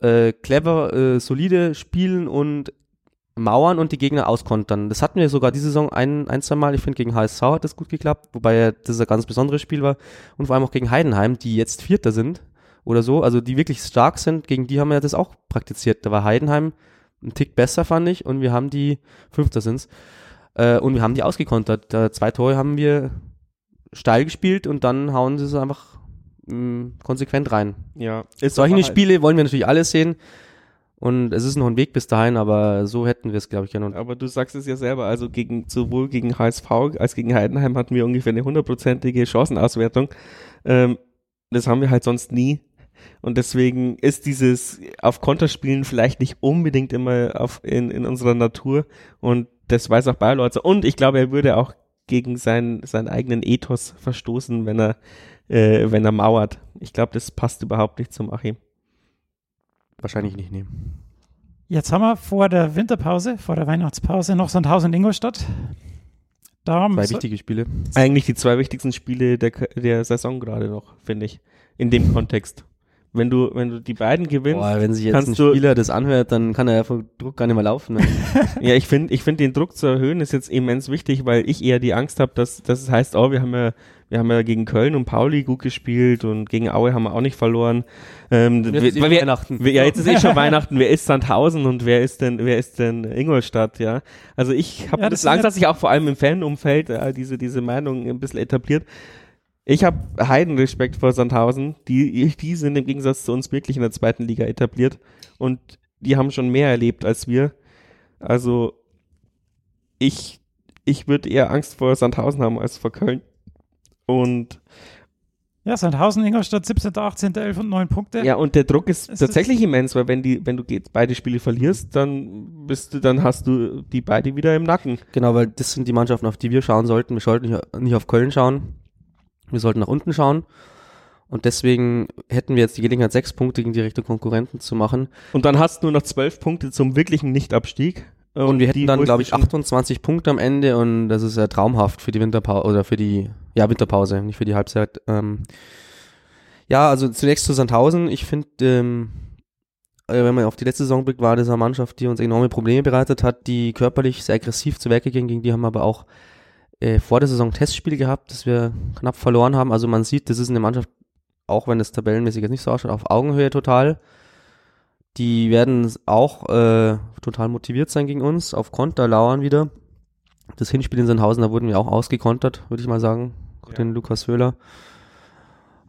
äh, clever, äh, solide spielen und mauern und die Gegner auskontern. Das hatten wir sogar diese Saison ein, ein zwei Mal. Ich finde, gegen HSV hat das gut geklappt, wobei das ein ganz besonderes Spiel war. Und vor allem auch gegen Heidenheim, die jetzt Vierter sind oder so, also die wirklich stark sind, gegen die haben wir das auch praktiziert. Da war Heidenheim ein Tick besser, fand ich, und wir haben die, Fünfter sind's, äh, und wir haben die ausgekontert. Da zwei Tore haben wir steil gespielt und dann hauen sie es einfach mh, konsequent rein. ja, ist Solche halt- Spiele wollen wir natürlich alle sehen. Und es ist noch ein Weg bis dahin, aber so hätten wir es, glaube ich, gerne. Und Aber du sagst es ja selber, also gegen, sowohl gegen HSV als gegen Heidenheim hatten wir ungefähr eine hundertprozentige Chancenauswertung. Ähm, das haben wir halt sonst nie. Und deswegen ist dieses auf Konterspielen vielleicht nicht unbedingt immer auf, in, in unserer Natur. Und das weiß auch Bayer so. Und ich glaube, er würde auch gegen seinen, seinen eigenen Ethos verstoßen, wenn er, äh, wenn er mauert. Ich glaube, das passt überhaupt nicht zum Achim. wahrscheinlich nicht nehmen. Jetzt haben wir vor der Winterpause, vor der Weihnachtspause noch Sandhausen und Ingolstadt. Da haben Zwei so- wichtige Spiele. Eigentlich die zwei wichtigsten Spiele der, der Saison gerade noch, finde ich. In dem Kontext. Wenn du, wenn du die beiden gewinnst, Boah, wenn sich jetzt kannst ein du- Spieler das anhört, dann kann er ja vor Druck gar nicht mehr laufen. Ne? ja, ich finde, ich finde den Druck zu erhöhen ist jetzt immens wichtig, weil ich eher die Angst habe, dass, dass es heißt, oh, wir haben ja, wir haben ja gegen Köln und Pauli gut gespielt und gegen Aue haben wir auch nicht verloren. Ähm, Jetzt wir, ist eh wir, Weihnachten. wir, ja, jetzt ist eh schon Weihnachten. Wer ist Sandhausen und wer ist denn, wer ist denn Ingolstadt? Ja, also ich habe Ja, das das sind langsam sich auch vor allem im Fanumfeld äh, diese diese Meinung ein bisschen etabliert. Ich habe Heidenrespekt vor Sandhausen. Die, die sind im Gegensatz zu uns wirklich in der zweiten Liga etabliert und die haben schon mehr erlebt als wir. Also ich, ich würde eher Angst vor Sandhausen haben als vor Köln. Und Ja, Sandhausen, Ingolstadt 17., 18., 11 und 9 Punkte. Ja, und der Druck ist Es tatsächlich immens, weil wenn die, wenn du beide Spiele verlierst, dann bist du, dann hast du die beide wieder im Nacken. Genau, weil das sind die Mannschaften, auf die wir schauen sollten. Wir sollten nicht auf Köln schauen. Wir sollten nach unten schauen. Und deswegen hätten wir jetzt die Gelegenheit, sechs Punkte gegen direkte Konkurrenten zu machen. Und dann hast du nur noch zwölf Punkte zum wirklichen Nichtabstieg. Und wir hätten dann, glaube ich, schon- 28 Punkte am Ende und das ist ja traumhaft für die Winterpause oder für die, ja, Winterpause, nicht für die Halbzeit. Ähm, ja, also zunächst zu Sandhausen. Ich finde, ähm, äh, wenn man auf die letzte Saison blickt, war das eine Mannschaft, die uns enorme Probleme bereitet hat, die körperlich sehr aggressiv zu Werke ging. Gegen die haben wir aber auch äh, vor der Saison Testspiele gehabt, das wir knapp verloren haben. Also man sieht, das ist eine Mannschaft, auch wenn es tabellenmäßig jetzt nicht so ausschaut, auf Augenhöhe total. Die werden auch äh, total motiviert sein gegen uns, auf Konter lauern wieder. Das Hinspiel in Sandhausen, da wurden wir auch ausgekontert, würde ich mal sagen, Ja. den Lukas Höhler.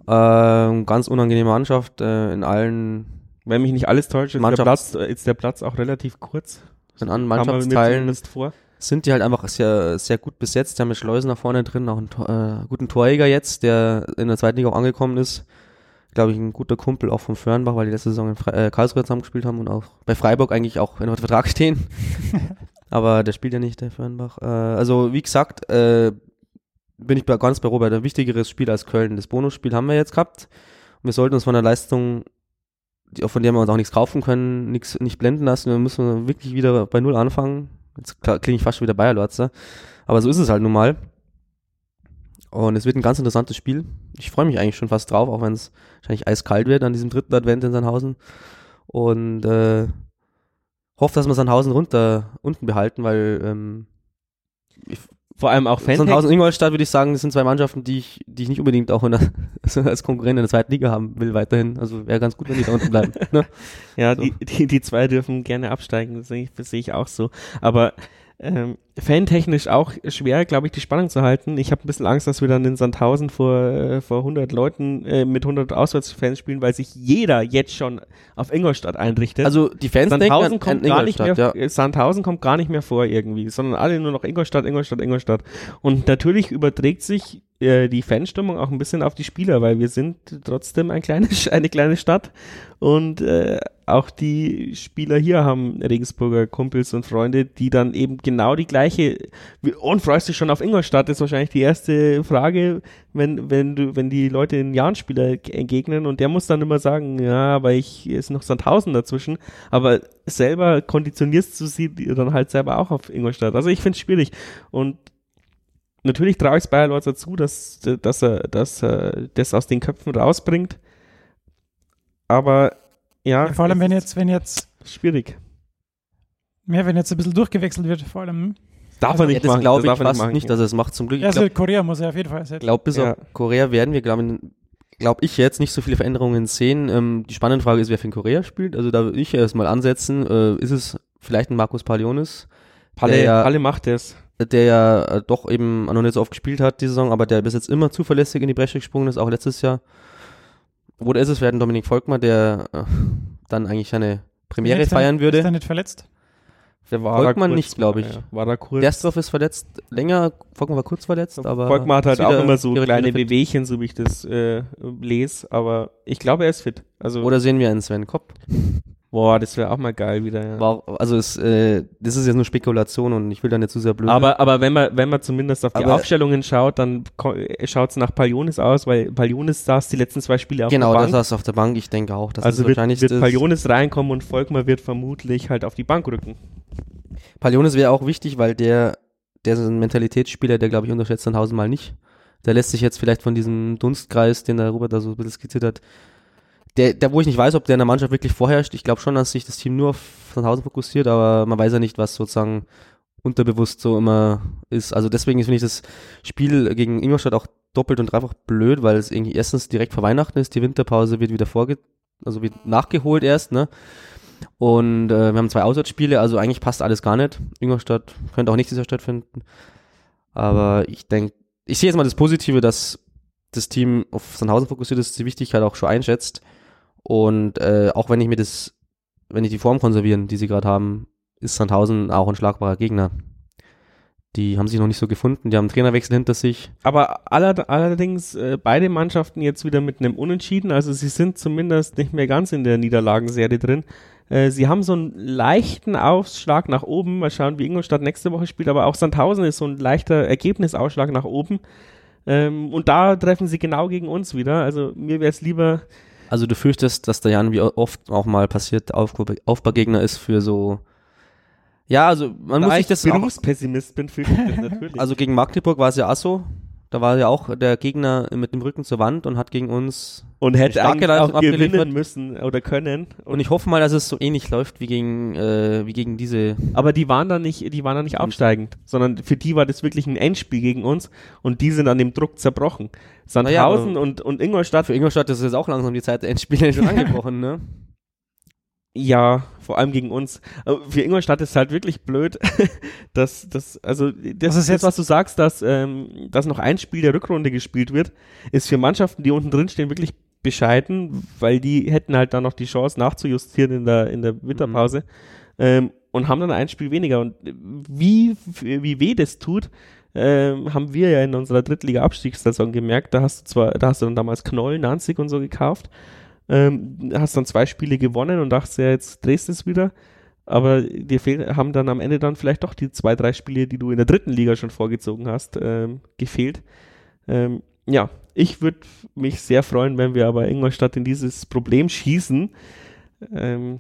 Ähm, ganz unangenehme Mannschaft äh, in allen Wenn mich nicht alles täuscht, ist der, Platz, ist der Platz auch relativ kurz. in mir Mannschaftsteilen vor. Sind die halt einfach sehr, sehr gut besetzt. Die haben mit Schleusen nach vorne drin, auch einen äh, guten Torjäger jetzt, der in der zweiten Liga auch angekommen ist. Glaube ich, ein guter Kumpel auch vom Fürnbach, weil die letzte Saison in Fre äh, Karlsruhe zusammen gespielt haben und auch bei Freiburg eigentlich auch in einem Vertrag stehen. Aber der spielt ja nicht, der Fürnbach. Äh, also, wie gesagt, äh, bin ich bei, ganz bei Robert. Ein wichtigeres Spiel als Köln. Das Bonusspiel haben wir jetzt gehabt. Und wir sollten uns von der Leistung, die, von der wir uns auch nichts kaufen können, nichts, nicht blenden lassen. Wir müssen wirklich wieder bei Null anfangen. Jetzt klinge ich fast schon wieder Bayerlotzer. Aber so ist es halt nun mal. Und es wird ein ganz interessantes Spiel. Ich freue mich eigentlich schon fast drauf, auch wenn es wahrscheinlich eiskalt wird an diesem dritten Advent in Sandhausen. Und äh, hoffe, dass wir Sandhausen runter unten behalten, weil ähm, Vor allem auch Fan Sandhausen Ingolstadt würde ich sagen, das sind zwei Mannschaften, die ich, die ich nicht unbedingt auch in der, also als Konkurrent in der zweiten Liga haben will weiterhin. Also wäre ganz gut, wenn die da unten bleiben. Ne? Ja, So. die, die, die zwei dürfen gerne absteigen, das sehe ich, das sehe ich auch so. Aber ähm, fantechnisch auch schwer, glaube ich, die Spannung zu halten. Ich habe ein bisschen Angst, dass wir dann in Sandhausen vor, äh, vor 100 Leuten äh, mit 100 Auswärtsfans spielen, weil sich jeder jetzt schon auf Ingolstadt einrichtet. Also die Fans denken Sandhausen an, kommt an gar nicht mehr, ja. Sandhausen kommt gar nicht mehr vor irgendwie, sondern alle nur noch Ingolstadt, Ingolstadt, Ingolstadt. Und natürlich überträgt sich äh, die Fanstimmung auch ein bisschen auf die Spieler, weil wir sind trotzdem ein kleines, eine kleine Stadt und äh, auch die Spieler hier haben Regensburger Kumpels und Freunde, die dann eben genau die gleiche und freust dich schon auf Ingolstadt ist wahrscheinlich die erste Frage, wenn wenn du wenn die Leute den Jahn-Spieler ge- entgegnen und der muss dann immer sagen, ja, aber ich ist noch Sandhausen dazwischen, aber selber konditionierst du sie dann halt selber auch auf Ingolstadt. Also ich finde es schwierig und natürlich traue ich es Bayer Lorz dazu, dass, dass er, dass er das aus den Köpfen rausbringt. Aber ja, Ja, vor allem, wenn jetzt, wenn jetzt, schwierig. mehr, wenn jetzt ein bisschen durchgewechselt wird, vor allem. Darf Also, er Ja, nicht das machen. glaube ich fast nicht, dass er es macht. Zum Glück. Ja, Ich also glaube, Korea muss er auf jeden Fall ersetzen. glaub, bis Ja. auf Korea werden wir, glaube glaub ich, jetzt nicht so viele Veränderungen sehen. Ähm, die spannende Frage ist, wer für in Korea spielt. Also da würde ich erstmal ansetzen. Äh, ist es vielleicht ein Markus Palionis? Palle, der ja- Palle macht es. der ja äh, doch eben noch nicht so oft gespielt hat die Saison, aber der bis jetzt immer zuverlässig in die Bresche gesprungen ist, auch letztes Jahr. Oder ist es werden Dominik Volkmar, der äh, dann eigentlich seine Premiere Ist er- feiern Ist würde? er nicht verletzt? Der war Volkmann nicht, glaub mal, ich. Ja. War da kurz. Derstroff ist verletzt, länger, Volkmar war kurz verletzt, aber Volkmar hat halt auch immer so kleine. Wehwehchen, so wie ich das äh, lese, aber ich glaube, er ist fit. Also, Oder sehen wir einen Sven Kopp? Boah, das wäre auch mal geil wieder. Ja. War also es, äh, das ist jetzt nur Spekulation und ich will da nicht zu sehr blöd Aber, aber wenn man, wenn man zumindest auf die Aber- Aufstellungen schaut, dann schaut es nach Palionis aus, weil Palionis saß die letzten zwei Spiele auf genau, der das Bank. saß auf der Bank, ich denke auch. Das also wird, wahrscheinlich wird das- Palionis reinkommen und Volkmar wird vermutlich halt auf die Bank rücken. Palionis wäre auch wichtig, weil der, der ist ein Mentalitätsspieler, der glaube ich unterschätzt Sandhausen mal nicht. Der lässt sich jetzt vielleicht von diesem Dunstkreis, den der Robert da so ein bisschen skizziert hat, der, der, wo ich nicht weiß, ob der in der Mannschaft wirklich vorherrscht. Ich glaube schon, dass sich das Team nur auf Sandhausen fokussiert, aber man weiß ja nicht, was sozusagen unterbewusst so immer ist. Also deswegen finde ich das Spiel gegen Ingolstadt auch doppelt und dreifach blöd, weil es irgendwie erstens direkt vor Weihnachten ist, die Winterpause wird wieder vorge also wird nachgeholt erst, ne? Und äh, wir haben zwei Auswärtsspiele, also eigentlich passt alles gar nicht. Ingolstadt könnte auch nächstes Jahr stattfinden. Aber ich denke, ich sehe jetzt mal das Positive, dass das Team auf Sandhausen fokussiert ist, die Wichtigkeit auch schon einschätzt. Und äh, auch wenn ich mir das, wenn ich die Form konservieren, die sie gerade haben, ist Sandhausen auch ein schlagbarer Gegner. Die haben sich noch nicht so gefunden, die haben einen Trainerwechsel hinter sich. Aber aller, allerdings äh, beide Mannschaften jetzt wieder mit einem Unentschieden, also sie sind zumindest nicht mehr ganz in der Niederlagenserie drin. Äh, sie haben so einen leichten Ausschlag nach oben. Mal schauen, wie Ingolstadt nächste Woche spielt, aber auch Sandhausen ist so ein leichter Ergebnisausschlag nach oben. Ähm, und da treffen sie genau gegen uns wieder. Also mir wäre es lieber. Also du fürchtest, dass der Jan, wie oft auch mal passiert, Auf Aufbaugegner ist für so ja, also man muss sich das Berufspessimist bin, ich das natürlich. Also gegen Magdeburg war es ja auch so. Da war ja auch der Gegner mit dem Rücken zur Wand und hat gegen uns und hätte eigentlich auch gewinnen müssen oder können. Und, und, ich hoffe mal, dass es so ähnlich läuft wie gegen äh, wie gegen diese. Aber die waren da nicht, die waren da nicht aufsteigend, sondern für die war das wirklich ein Endspiel gegen uns und die sind an dem Druck zerbrochen. Sandhausen ja, und und Ingolstadt. Für Ingolstadt ist jetzt auch langsam die Zeit der Endspiele schon angebrochen, ne? Ja, vor allem gegen uns. Für Ingolstadt ist halt wirklich blöd, dass das, also das ist jetzt, was du sagst, dass, ähm, dass noch ein Spiel der Rückrunde gespielt wird, ist für Mannschaften, die unten drin stehen, wirklich bescheiden, weil die hätten halt dann noch die Chance nachzujustieren in der, in der Winterpause mhm. ähm, und haben dann ein Spiel weniger. Und wie, wie weh das tut, ähm, haben wir ja in unserer Drittliga-Abstiegssaison gemerkt. Da hast du zwar, da hast du dann damals Knoll, Nanzig und so gekauft ähm, hast dann zwei Spiele gewonnen und dachtest ja, jetzt drehst du es wieder. Aber dir fehl, haben dann am Ende dann vielleicht doch die zwei, drei Spiele, die du in der dritten Liga schon vorgezogen hast, ähm, gefehlt. Ähm, ja, ich würde mich sehr freuen, wenn wir aber Ingolstadt in dieses Problem schießen. Ähm,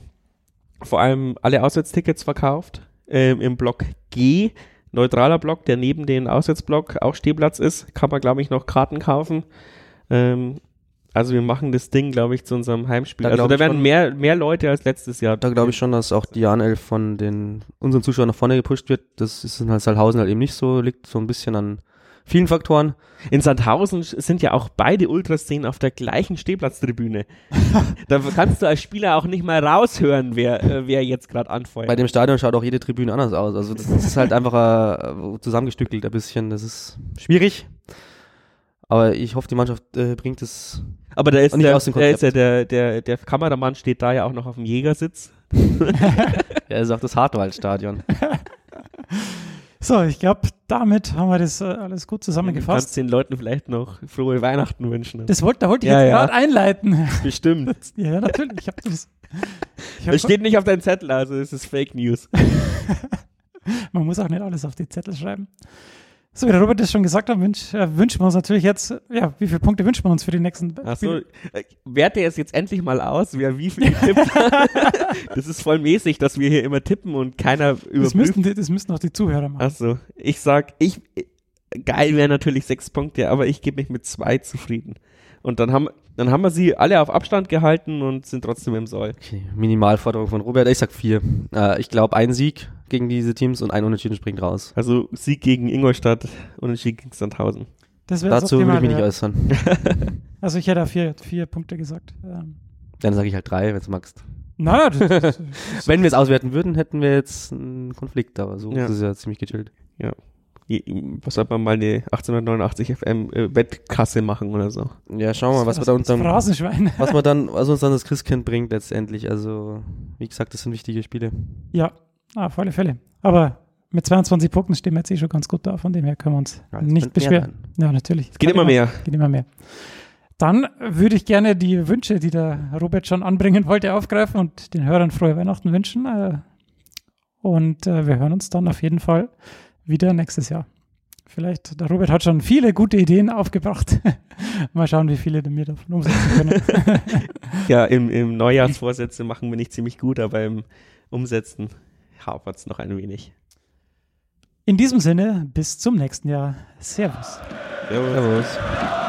vor allem alle Auswärtstickets verkauft. Ähm, Im Block G, neutraler Block, der neben den Auswärtsblock auch Stehplatz ist, kann man, glaube ich, noch Karten kaufen. Ähm, also wir machen das Ding, glaube ich, zu unserem Heimspiel. Da also da werden schon, mehr, mehr Leute als letztes Jahr. Da glaube ich schon, dass auch die Jan von den unseren Zuschauern nach vorne gepusht wird. Das ist in halt Sandhausen halt eben nicht so, liegt so ein bisschen an vielen Faktoren. In Sandhausen sind ja auch beide Ultraszenen auf der gleichen Stehplatztribüne. da kannst du als Spieler auch nicht mal raushören, wer, äh, wer jetzt gerade anfeuert. Bei dem Stadion schaut auch jede Tribüne anders aus. Also das, das ist halt einfach äh, zusammengestückelt ein bisschen. Das ist schwierig. Aber ich hoffe, die Mannschaft äh, bringt es. Aber da ist, der, da ist ja der, der, der Kameramann steht da ja auch noch auf dem Jägersitz. ja, ist auch das Hartwaldstadion. So, ich glaube, damit haben wir das äh, alles gut zusammengefasst. Du kannst den Leuten vielleicht noch frohe Weihnachten wünschen. Das wollte, da wollte ich ja, jetzt ja. gerade einleiten. Bestimmt. ja, natürlich. Ich hab das. Ich hab das steht nicht auf deinem Zettel, also es ist Fake News. Man muss auch nicht alles auf die Zettel schreiben. So wie der Robert das schon gesagt hat, wünsch, äh, wünschen wir uns natürlich jetzt, ja, wie viele Punkte wünschen wir uns für die nächsten Achso, äh, werte es jetzt endlich mal aus, wer wie viel tippt. das ist voll mäßig, dass wir hier immer tippen und keiner überprüft. Das müssten, das müssten auch die Zuhörer machen. Achso, ich sag, ich, geil wäre natürlich sechs Punkte, aber ich gebe mich mit zwei zufrieden. Und dann haben, dann haben wir sie alle auf Abstand gehalten und sind trotzdem im Soll. Okay, Minimalforderung von Robert, ich sag vier. Äh, ich glaube, ein Sieg gegen diese Teams und ein Unentschieden springt raus. Also Sieg gegen Ingolstadt, Unentschieden gegen Sandhausen. Dazu würde ich mich nicht äußern. also ich hätte vier, vier Punkte gesagt. Ähm. Dann sage ich halt drei, wenn du magst. Na, wenn wir es auswerten würden, hätten wir jetzt einen Konflikt, aber so ja. ist es ja ziemlich gechillt. Ja was soll man mal eine 1889 FM äh, Wettkasse machen oder so. Ja, schauen wir mal, was wir da uns dann, was wir dann, was uns dann das Christkind bringt letztendlich. Also, wie gesagt, das sind wichtige Spiele. Ja, auf alle Fälle. Aber mit 22 Punkten stehen wir jetzt eh schon ganz gut da, von dem her können wir uns ja, nicht beschweren. Ja, natürlich. Es geht immer, immer mehr. Geht immer mehr. Dann würde ich gerne die Wünsche, die der Robert schon anbringen wollte, aufgreifen und den Hörern frohe Weihnachten wünschen. Äh, und äh, wir hören uns dann auf jeden Fall wieder nächstes Jahr. Vielleicht, der Robert hat schon viele gute Ideen aufgebracht. Mal schauen, wie viele wir davon umsetzen können. ja, im, im Neujahrsvorsätze machen wir nicht ziemlich gut, aber im Umsetzen hapert es noch ein wenig. In diesem Sinne, bis zum nächsten Jahr. Servus. Servus. Servus.